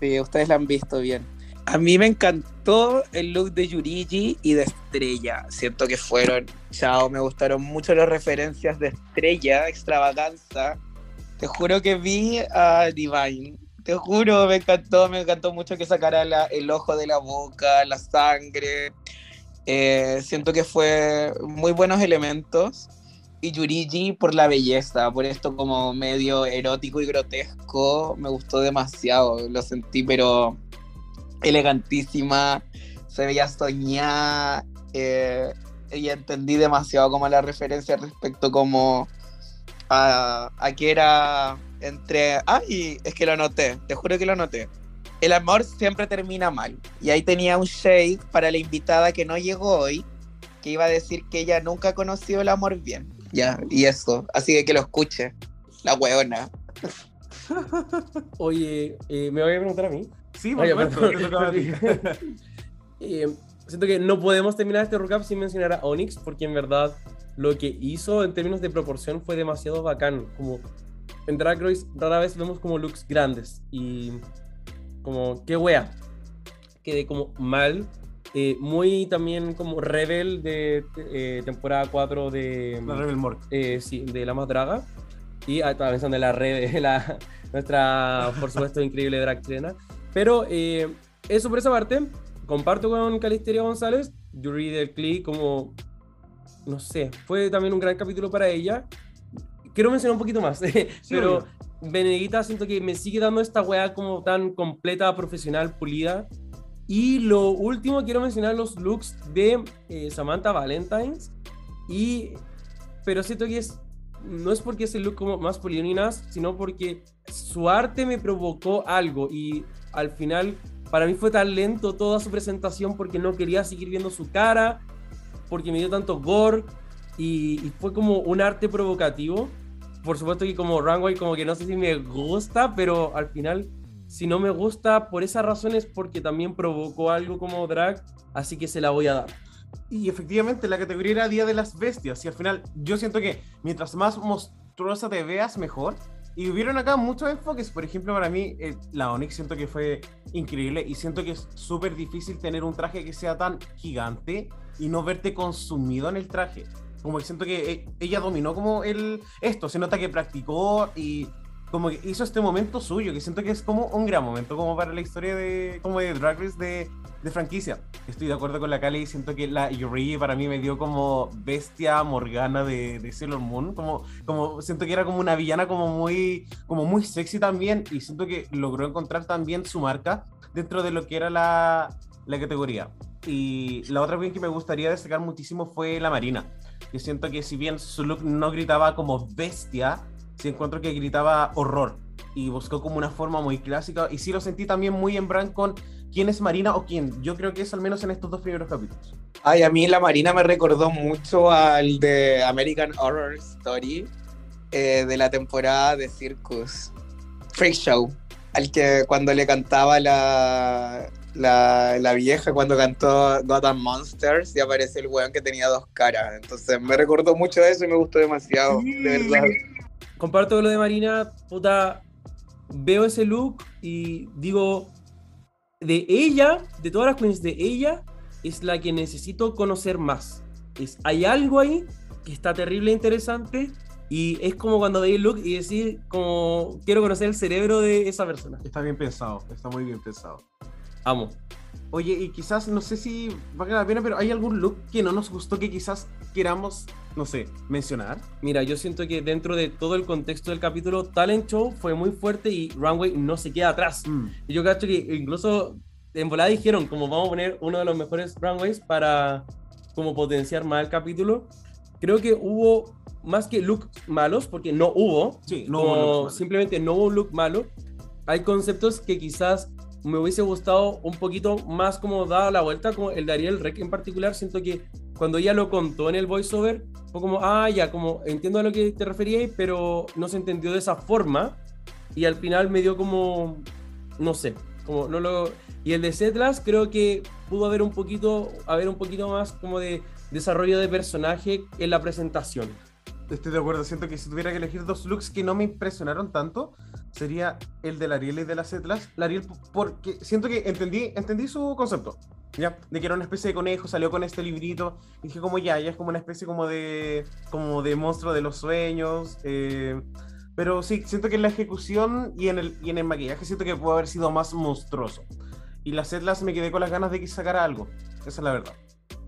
Sí, ustedes la han visto bien. A mí me encantó el look de Yurigi y de Estrella. Siento que fueron, chao, me gustaron mucho las referencias de Estrella, extravaganza. Te juro que vi a Divine. Te juro, me encantó, me encantó mucho que sacara la- el ojo de la boca, la sangre. Eh, siento que fue muy buenos elementos. Y Yurigi por la belleza, por esto como medio erótico y grotesco, me gustó demasiado. Lo sentí, pero elegantísima, se veía soñada. eh, y entendí demasiado como la referencia respecto como a, a que era entre... Ay, es que lo noté, te juro que lo noté. El amor siempre termina mal. Y ahí tenía un shade para la invitada que no llegó hoy, que iba a decir que ella nunca conoció el amor bien. Ya, y eso. Así que que lo escuche. La hueona. Oye, eh, me voy a preguntar a mí. Sí, por Oye, supuesto. <laughs> Eh, siento que no podemos terminar este recap sin mencionar a Onyx, porque en verdad lo que hizo en términos de proporción fue demasiado bacán. Como en Drag Race rara vez vemos como looks grandes y como qué wea. Quedé como mal. Eh, muy también como Rebel de eh, temporada 4 de, La Rebel Morg. eh, sí, de La Más Draga. Y ah, estaba pensando en la red, <laughs> la, nuestra, por supuesto, increíble drag chilena. Pero eh, eso por esa parte. Comparto con Calisteria González, Yuri del Clee, como, no sé, fue también un gran capítulo para ella. Quiero mencionar un poquito más, <laughs> pero obvio. Benedita siento que me sigue dando esta weá como tan completa, profesional, pulida. Y lo último, quiero mencionar los looks de eh, Samantha Valentines. Y, pero siento que es, no es porque es el look como más pulido ni nada, sino porque su arte me provocó algo. Y al final, para mí fue tan lento toda su presentación porque no quería seguir viendo su cara, porque me dio tanto gore. Y fue como un arte provocativo. Por supuesto que como Runway como que no sé si me gusta, pero al final si no me gusta por esa razón es porque también provocó algo como drag, así que se la voy a dar. Y efectivamente, la categoría era Día de las Bestias. Y al final, yo siento que mientras más monstruosa te veas, mejor. Y hubieron acá muchos enfoques. Por ejemplo, para mí, eh, la Onyx siento que fue increíble. Y siento que es súper difícil tener un traje que sea tan gigante y no verte consumido en el traje. Como que siento que eh, ella dominó como el esto. Se nota que practicó y como que hizo este momento suyo. Que siento que es como un gran momento como para la historia de, como de Drag Race de, de franquicia. Estoy de acuerdo con la Cali y siento que la Yuri para mí me dio como bestia Morgana de, de Sailor Moon. Como, como siento que era como una villana como muy, como muy sexy también y siento que logró encontrar también su marca dentro de lo que era la, la categoría. Y la otra bien que me gustaría destacar muchísimo fue la Marina. que siento que si bien su look no gritaba como bestia, sí encuentro que gritaba horror y buscó como una forma muy clásica y sí lo sentí también muy en brand con quién es Marina o quién. Yo creo que es al menos en estos dos primeros capítulos. Ay, a mí la Marina me recordó mucho al de American Horror Story eh, de la temporada de Circus. Freak Show. Al que cuando le cantaba la, la, la vieja, cuando cantó Gotham Monsters, y aparece el weón que tenía dos caras. Entonces me recordó mucho de eso y me gustó demasiado, de verdad. Comparto lo de Marina, puta. Veo ese look y digo, de ella, de todas las queens, de ella es la que necesito conocer más. Es, hay algo ahí que está terrible e interesante y es como cuando veis el look y decir como quiero conocer el cerebro de esa persona. Está bien pensado, está muy bien pensado. Amo. Oye, y quizás, no sé si valga la pena, pero ¿hay algún look que no nos gustó que quizás queramos, no sé, mencionar? Mira, yo siento que dentro de todo el contexto del capítulo, Talent Show fue muy fuerte y Runway no se queda atrás. Mm. Y yo creo que incluso en volada dijeron como vamos a poner uno de los mejores runways para como potenciar más el capítulo. Creo que hubo más que looks malos, porque no hubo, Sí, no hubo simplemente no hubo un look malo. Hay conceptos que quizás me hubiese gustado un poquito más como dada la vuelta, como el de Ariel Rec en particular. Siento que cuando ella lo contó en el voiceover, fue como, ah, ya, como entiendo a lo que te referías, pero no se entendió de esa forma. Y al final me dio como, no sé, como no lo... Y el de Setlas creo que pudo haber un poquito, haber un poquito más como de desarrollo de personaje en la presentación. Estoy de acuerdo, siento que si tuviera que elegir dos looks que no me impresionaron tanto, sería el de la Ariel y de las Setlas. La Ariel, porque siento que entendí, entendí su concepto, ¿ya? De que era una especie de conejo, salió con este librito, y dije como ya, ya es como una especie como de, como de monstruo de los sueños, eh, pero sí, siento que en la ejecución y en, el, y en el maquillaje siento que pudo haber sido más monstruoso. Y las Setlas me quedé con las ganas de que sacara algo, esa es la verdad.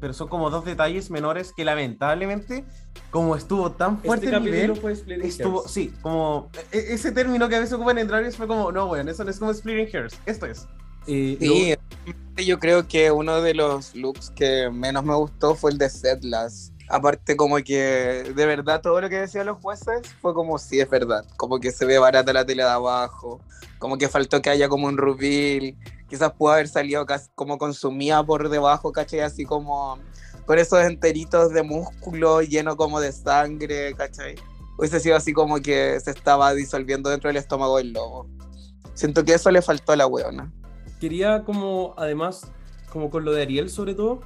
Pero son como dos detalles menores que lamentablemente, como estuvo tan fuerte este el nivel, fue Estuvo, sí, como e- ese término que a veces ocupan en Drag fue como, no, weón, eso no es como splitting hairs, esto es. Eh, Sí, yo creo que uno de los looks que menos me gustó fue el de Setlas. Aparte, como que de verdad todo lo que decían los jueces fue como sí es verdad. Como que se ve barata la tele de abajo, como que faltó que haya como un reveal. Quizás pudo haber salido casi como consumida por debajo, ¿cachai? Así como con esos enteritos de músculo lleno como de sangre, ¿cachai? Hubiese sido así como que se estaba disolviendo dentro del estómago del lobo. Siento que eso le faltó a la weona. quería como, además, como con lo de Ariel sobre todo,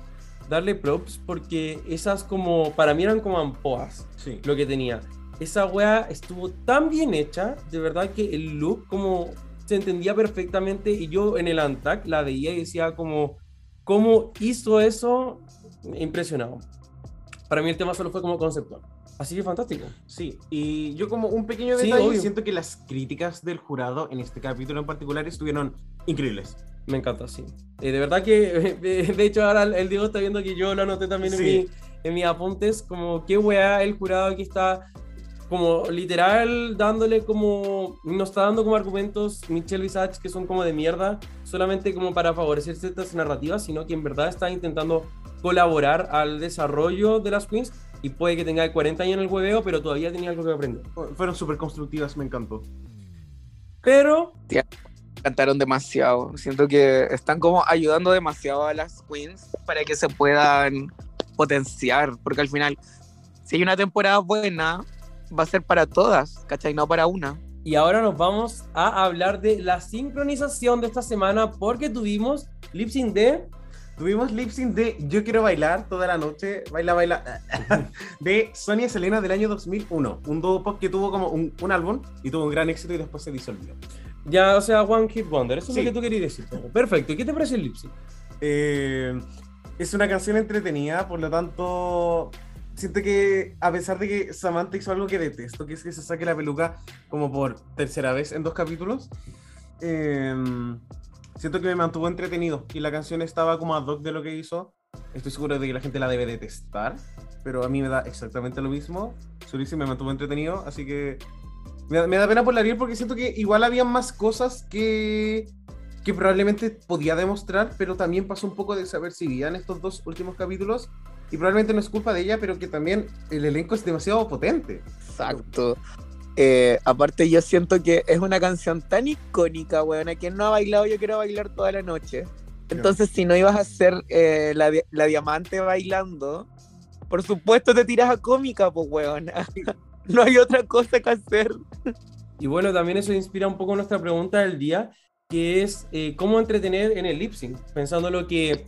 darle props porque esas como, para mí eran como ampoas Sí. lo que tenía. Esa wea estuvo tan bien hecha, de verdad que el look como se entendía perfectamente y yo en el Antac la veía y decía como, ¿cómo hizo eso? Impresionado. Para mí el tema solo fue como conceptual. Así que fantástico. Sí, y yo como un pequeño Sí, detalle, obvio. siento que las críticas del jurado en este capítulo en particular estuvieron increíbles. Me encanta, sí. Eh, de verdad que, de, <laughs> de hecho, ahora el Diego está viendo que yo lo anoté también en, Sí. mi, en mis apuntes, como qué weá el jurado aquí está, como literal dándole como, nos está dando como argumentos Michelle Visage que son como de mierda, solamente como para favorecer ciertas narrativas, sino que en verdad está intentando colaborar al desarrollo de las queens y puede que tenga 40 años en el hueveo, pero todavía tenía algo que aprender. Fueron súper constructivas, me encantó. Pero cantaron demasiado. Siento que están como ayudando demasiado a las queens para que se puedan potenciar, porque al final, si hay una temporada buena, va a ser para todas, ¿cachai? No para una. Y ahora nos vamos a hablar de la sincronización de esta semana porque tuvimos lip sync de Tuvimos lip sync de Yo Quiero Bailar toda la noche, baila, baila, <laughs> de Sonia y Selena del año 2001. Un dúo pop que tuvo como un, un álbum y tuvo un gran éxito y después se disolvió. ya, o sea, One Hit Wonder. Eso Sí. es lo que tú querías decir. Perfecto. ¿Y qué te parece el lip sync? Eh, es una canción entretenida, por lo tanto, siento que a pesar de que Samantha hizo algo que detesto, que es que se saque la peluca como por tercera vez en dos capítulos, eh, siento que me mantuvo entretenido y la canción estaba como ad hoc de lo que hizo. Estoy seguro de que la gente la debe detestar, pero a mí me da exactamente lo mismo. Surisi me mantuvo entretenido, así que me me da pena por la Ariel porque siento que igual había más cosas que, que probablemente podía demostrar, pero también pasó un poco desapercibida en estos dos últimos capítulos. Y probablemente no es culpa de ella, pero que también el elenco es demasiado potente. Exacto. Eh, aparte yo siento que es una canción tan icónica, weón, a quien no ha bailado yo quiero bailar toda la noche. Entonces si no ibas a ser eh, la, la, diamante bailando, por supuesto te tiras a cómica, pues weón. <laughs> no hay otra cosa que hacer. Y bueno, también eso inspira un poco nuestra pregunta del día, que es eh, cómo entretener en el lip sync, pensando lo que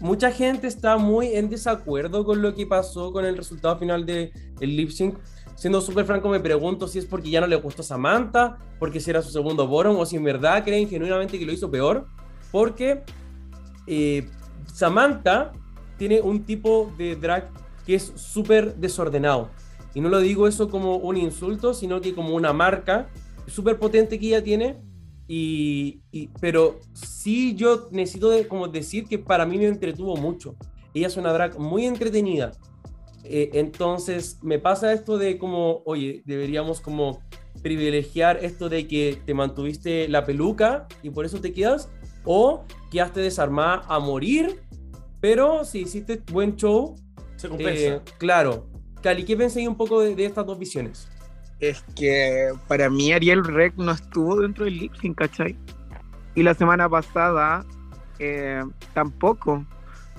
mucha gente está muy en desacuerdo con lo que pasó con el resultado final del el lip sync siendo súper franco, me pregunto si es porque ya no le gustó Samantha, porque si era su segundo Boron, o si en verdad creen genuinamente que lo hizo peor, porque eh, Samantha tiene un tipo de drag que es súper desordenado. Y no lo digo eso como un insulto, sino que como una marca súper potente que ella tiene. Y, pero sí yo necesito como decir que para mí me entretuvo mucho. Ella es una drag muy entretenida, eh, entonces me pasa esto de como, oye, deberíamos como privilegiar esto de que te mantuviste la peluca y por eso te quedas, o quedaste desarmada a morir, pero si hiciste buen show, se compensa. Eh, claro. Cali, ¿qué pensé un poco de, estas dos visiones? Es que para mí Ariel Rec no estuvo dentro del lip sync, ¿cachai? Y la semana pasada eh, tampoco.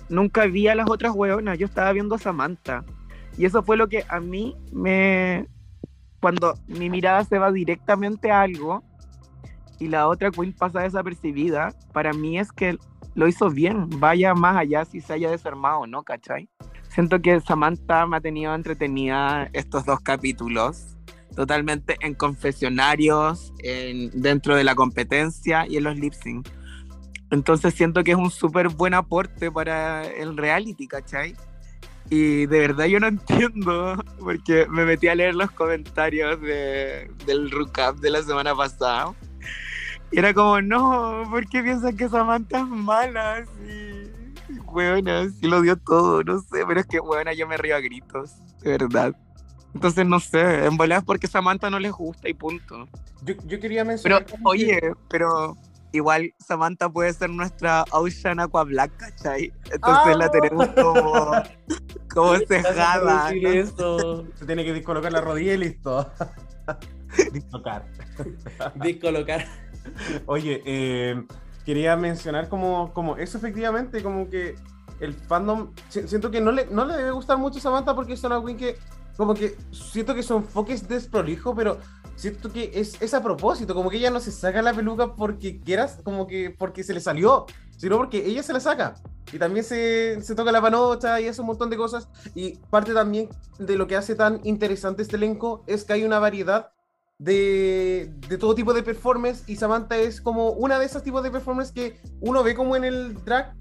Nunca vi a las otras hueonas, yo estaba viendo a Samantha. Y eso fue lo que a mí me... Cuando mi mirada se va directamente a algo y la otra queen pasa desapercibida, para mí es que lo hizo bien, vaya más allá si se haya desarmado o no, ¿cachai? Siento que Samantha me ha tenido entretenida estos dos capítulos, totalmente en confesionarios, en, dentro de la competencia y en los lip sync. Entonces siento que es un súper buen aporte para el reality, ¿cachai? Y de verdad yo no <laughs> entiendo, porque me metí a leer los comentarios de, del recap de la semana pasada. Y era como, no, ¿por qué piensan que Samantha es mala? Sí, buena, sí lo dio todo, no sé, pero es que buena, yo me río a gritos, de verdad. Entonces, no sé, en bolas porque Samantha no les gusta y punto. Yo, yo quería mencionar. Pero, oye, pero igual Samantha puede ser nuestra Ocean Aqua Black, ¿cachai? Entonces la tenemos ah. como, como cejada. Se tiene que descolocar la rodilla y listo. <laughs> Discolocar. Discolocar. Oye, eh, quería mencionar como, como eso efectivamente, como que el fandom, siento que no le, no le debe gustar mucho Samantha porque es una queen que como que siento que su enfoque es desprolijo, pero siento que es, es a propósito, como que ella no se saca la peluca porque quieras, como que porque se le salió, sino porque ella se la saca. Y también se, se toca la panocha y hace un montón de cosas. Y parte también de lo que hace tan interesante este elenco es que hay una variedad de, de, todo tipo de performance y Samantha es como una de esos tipos de performance que uno ve como en el drag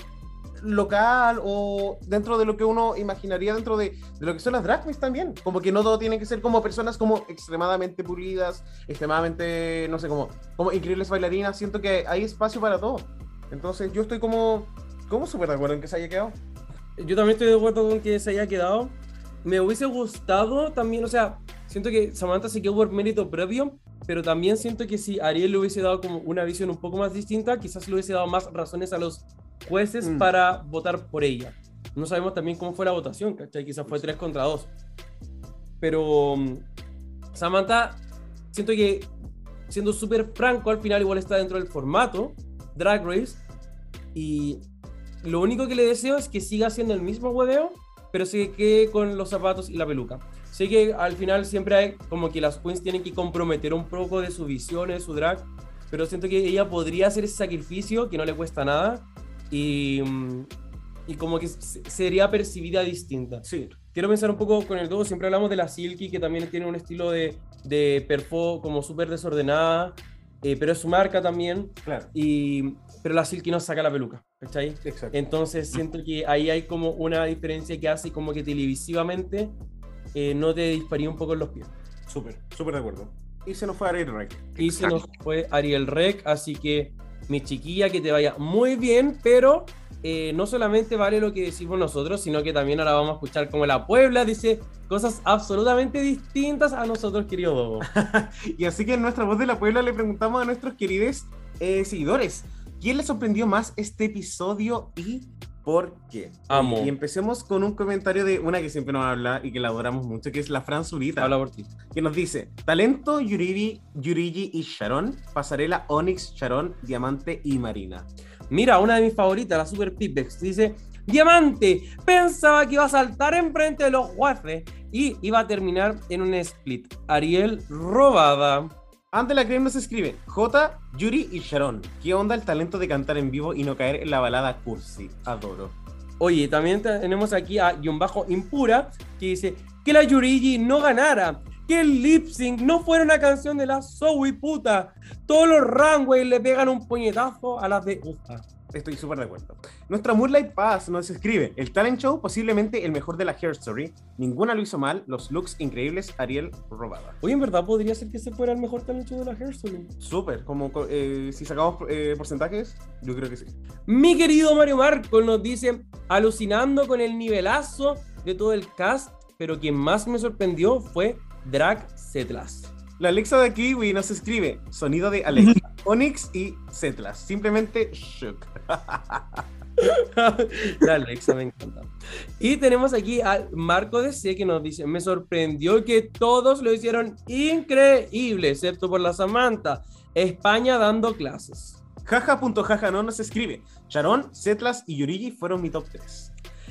local o dentro de lo que uno imaginaría dentro de, lo que son las drag también. Como que no todo tiene que ser como personas como extremadamente pulidas, extremadamente, no sé, como, como increíbles bailarinas. Siento que hay espacio para todo. Entonces yo estoy como, como súper de acuerdo en que se haya quedado. Yo también estoy de acuerdo con que se haya quedado. Me hubiese gustado también, o sea, siento que Samantha se quedó por mérito previo, pero también siento que si Ariel le hubiese dado como una visión un poco más distinta, quizás le hubiese dado más razones a los jueces mm. para votar por ella. No sabemos también cómo fue la votación, ¿cachai? Quizás fue 3 contra 2. Pero mm, Samantha, siento que siendo súper franco, al final igual está dentro del formato Drag Race. Y lo único que le deseo es que siga siendo el mismo hueveo, pero se quede con los zapatos y la peluca. Sé que al final siempre hay como que las queens tienen que comprometer un poco de su visión, de su drag, pero siento que ella podría hacer ese sacrificio que no le cuesta nada y, y como que sería percibida distinta. Sí. Quiero pensar un poco con el todo, siempre hablamos de la Silky, que también tiene un estilo de, de perfo como súper desordenada, eh, pero es su marca también. Claro. Y, pero la Silky no saca la peluca, ¿cachai? Exacto. Entonces siento que ahí hay como una diferencia que hace como que televisivamente eh, no te disparía un poco en los pies. Súper, súper de acuerdo. Y se nos fue Ariel Rec. Y se nos fue Ariel Rec, así que mi chiquilla, que te vaya muy bien, pero eh, no solamente vale lo que decimos nosotros, sino que también ahora vamos a escuchar como la Puebla dice cosas absolutamente distintas a nosotros, querido Bobo. <laughs> y así que en nuestra voz de la Puebla le preguntamos a nuestros queridos eh, seguidores, ¿quién les sorprendió más este episodio y por qué. Amo. Y empecemos con un comentario de una que siempre nos habla y que la adoramos mucho, que es la Fran Zurita, Habla por ti. que nos dice, talento Yuriri, Yurigi y Sharon, pasarela Onyx, Sharon, Diamante y Marina. Mira, una de mis favoritas, la Super Pipex, dice: Diamante, pensaba que iba a saltar enfrente de los jueces y iba a terminar en un split. Ariel robada. Ante la Creme nos escribe, J, Yuri y Sharon. ¿Qué onda el talento de cantar en vivo y no caer en la balada cursi? Adoro. Oye, también tenemos aquí a guion bajo impura que dice que la Yurigi no ganara, que el lip sync no fuera una canción de la Zoe puta. Todos los runways le pegan un puñetazo a las de Ufa. Estoy súper de acuerdo. Nuestra Moonlight Pass nos escribe, el talent show posiblemente el mejor de la Hair Story. Ninguna lo hizo mal, los looks increíbles, Ariel robada. Oye, en verdad podría ser que ese fuera el mejor talent show de la Hair Story. Súper, como co- eh, si sacamos eh, porcentajes, yo creo que sí. Mi querido Mario Marco nos dice, alucinando con el nivelazo de todo el cast, pero quien más me sorprendió fue Drag Zetlas. La Alexa de Kiwi nos escribe, sonido de Alexa, <laughs> Onyx y Zetlas. Simplemente shook. <laughs> La Alexa me encanta. Y tenemos aquí al Marco DC que nos dice, me sorprendió que todos lo hicieron increíble, excepto por la Samantha. España dando clases. Jaja.jaja no nos escribe, Sharon, Zetlas y Yurigi fueron mi top 3.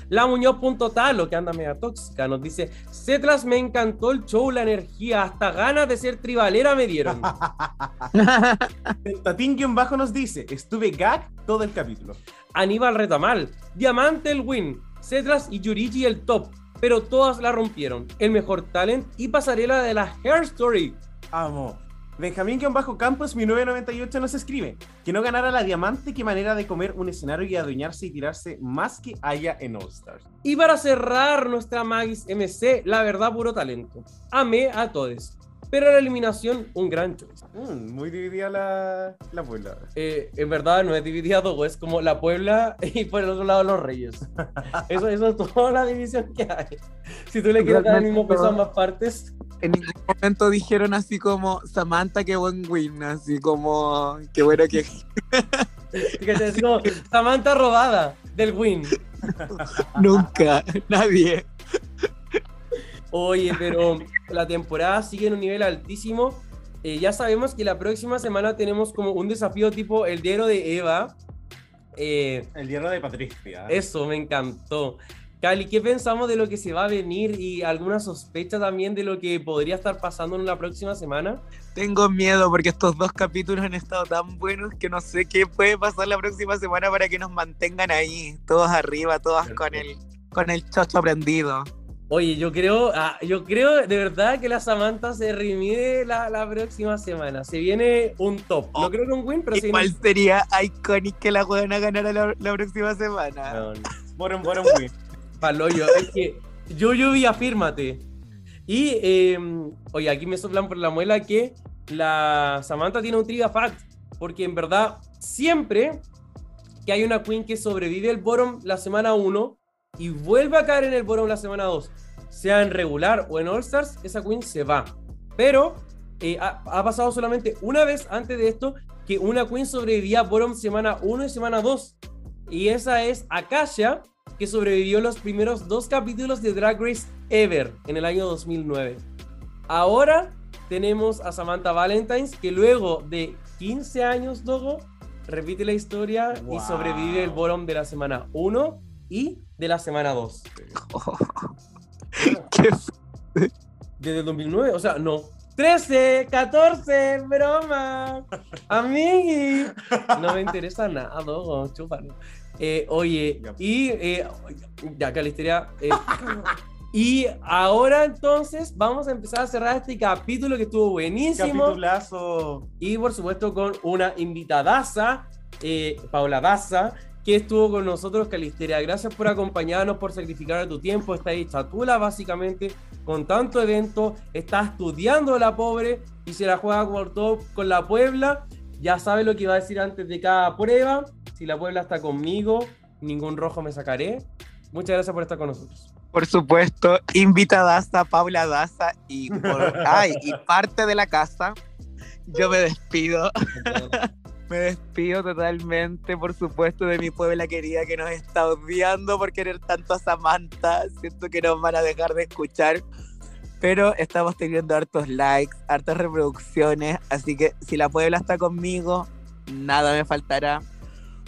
La Muñoz.talo, que anda media tóxica, nos dice: Cetlas me encantó el show, la energía, hasta ganas de ser tribalera me dieron. <laughs> Tatín-bajo nos dice, estuve gag todo el capítulo. Aníbal Retamal, Diamante el win, Cetlas y Yurigi el top, pero todas la rompieron. El mejor talent y pasarela de la Hair Story. Amo. Benjamín-Campos 1998 nos escribe que no ganara la diamante, qué manera de comer un escenario y adueñarse y tirarse más que haya en All Stars. Y para cerrar nuestra Magis MC, la verdad, puro talento. Amé a todos, pero la eliminación, un gran choice. Mm, muy dividida la, la puebla. Eh, en verdad no es dividida todo, es como la Puebla <laughs> y por el otro lado los Reyes. <laughs> Eso, eso es toda la división que hay. Si tú le quieres dar el mismo peso a ambas partes, En ningún momento dijeron así como Samantha, qué buen win, así como qué bueno que. fíjate, así como Samantha robada del win. <laughs> Nunca, nadie. Oye, pero la temporada sigue en un nivel altísimo. Eh, ya sabemos que la próxima semana tenemos como un desafío tipo el diario de Eva. Eh, El hierro de Patricia. Eso, me encantó. Cali, ¿qué pensamos de lo que se va a venir y alguna sospecha también de lo que podría estar pasando en la próxima semana? Tengo miedo porque estos dos capítulos han estado tan buenos que no sé qué puede pasar la próxima semana para que nos mantengan ahí, todos arriba, todas con el, con el chocho prendido. Oye, yo creo, ah, yo creo de verdad que la Samantha se remide la, la próxima semana. Se viene un top. No Oh, creo que un win, pero se Igual viene sería icónico que la puedan ganar la, la próxima semana. un... Bottom, bottom win. Paloyo, es que Yuyubi, afírmate. Y, eh, oye, aquí me soplan por la muela que la Samantha tiene un trivia fact, porque en verdad siempre que hay una queen que sobrevive el bottom la semana 1 y vuelve a caer en el bottom la semana 2, sea en regular o en All Stars, esa queen se va. Pero eh, ha, ha pasado solamente una vez antes de esto que una queen sobrevivía bottom semana 1 y semana 2. Y esa es Akasha, que sobrevivió los primeros dos capítulos de Drag Race Ever en el año 2009. Ahora tenemos a Samantha Valentines, que luego de 15 años, Dogo, repite la historia y Wow. sobrevive el bottom de la semana 1 y de la semana 2. <laughs> Qué Desde el 2009, o sea, no. 13, 14, broma. Amigui. No me interesa nada, Dogo, chúpalo. Eh, oye, Ya. y eh, ya, Calisteria. eh, y ahora entonces vamos a empezar a cerrar este capítulo que estuvo buenísimo. Capitulazo. Y por supuesto con una invitadaza, eh, Paula Daza, que estuvo con nosotros, Calisteria. Gracias por acompañarnos, por sacrificar tu tiempo. Está ahí chatula básicamente con tanto evento. Está estudiando la pobre y se la juega por todo con la Puebla. Ya sabe lo que iba a decir antes de cada prueba. Si la Puebla está conmigo, ningún rojo me sacaré. Muchas gracias por estar con nosotros. Por supuesto, invitadaza Paula Daza y, por- <laughs> ay, y parte de la casa. Yo me despido. <laughs> Me despido totalmente, por supuesto, de mi puebla querida que nos está odiando por querer tanto a Samantha. Siento que nos van a dejar de escuchar. Pero estamos teniendo hartos likes, hartas reproducciones. Así que si la puebla está conmigo, nada me faltará,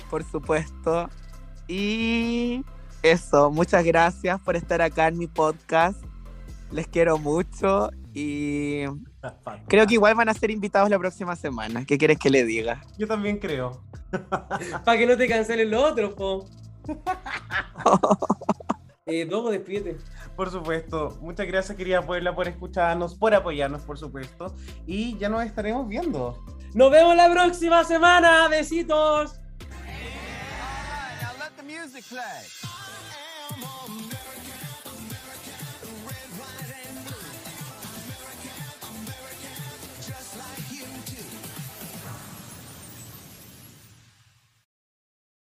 por supuesto. Y eso, muchas gracias por estar acá en mi podcast. Les quiero mucho y creo que igual van a ser invitados la próxima semana. ¿Qué quieres que le diga? Yo también creo. <laughs> Para que no te cancelen los otros, po. <laughs> eh, Dogo, despídete. Por supuesto. Muchas gracias, querida Puebla, por escucharnos, por apoyarnos, por supuesto. Y ya nos estaremos viendo. Nos vemos la próxima semana. Besitos. Now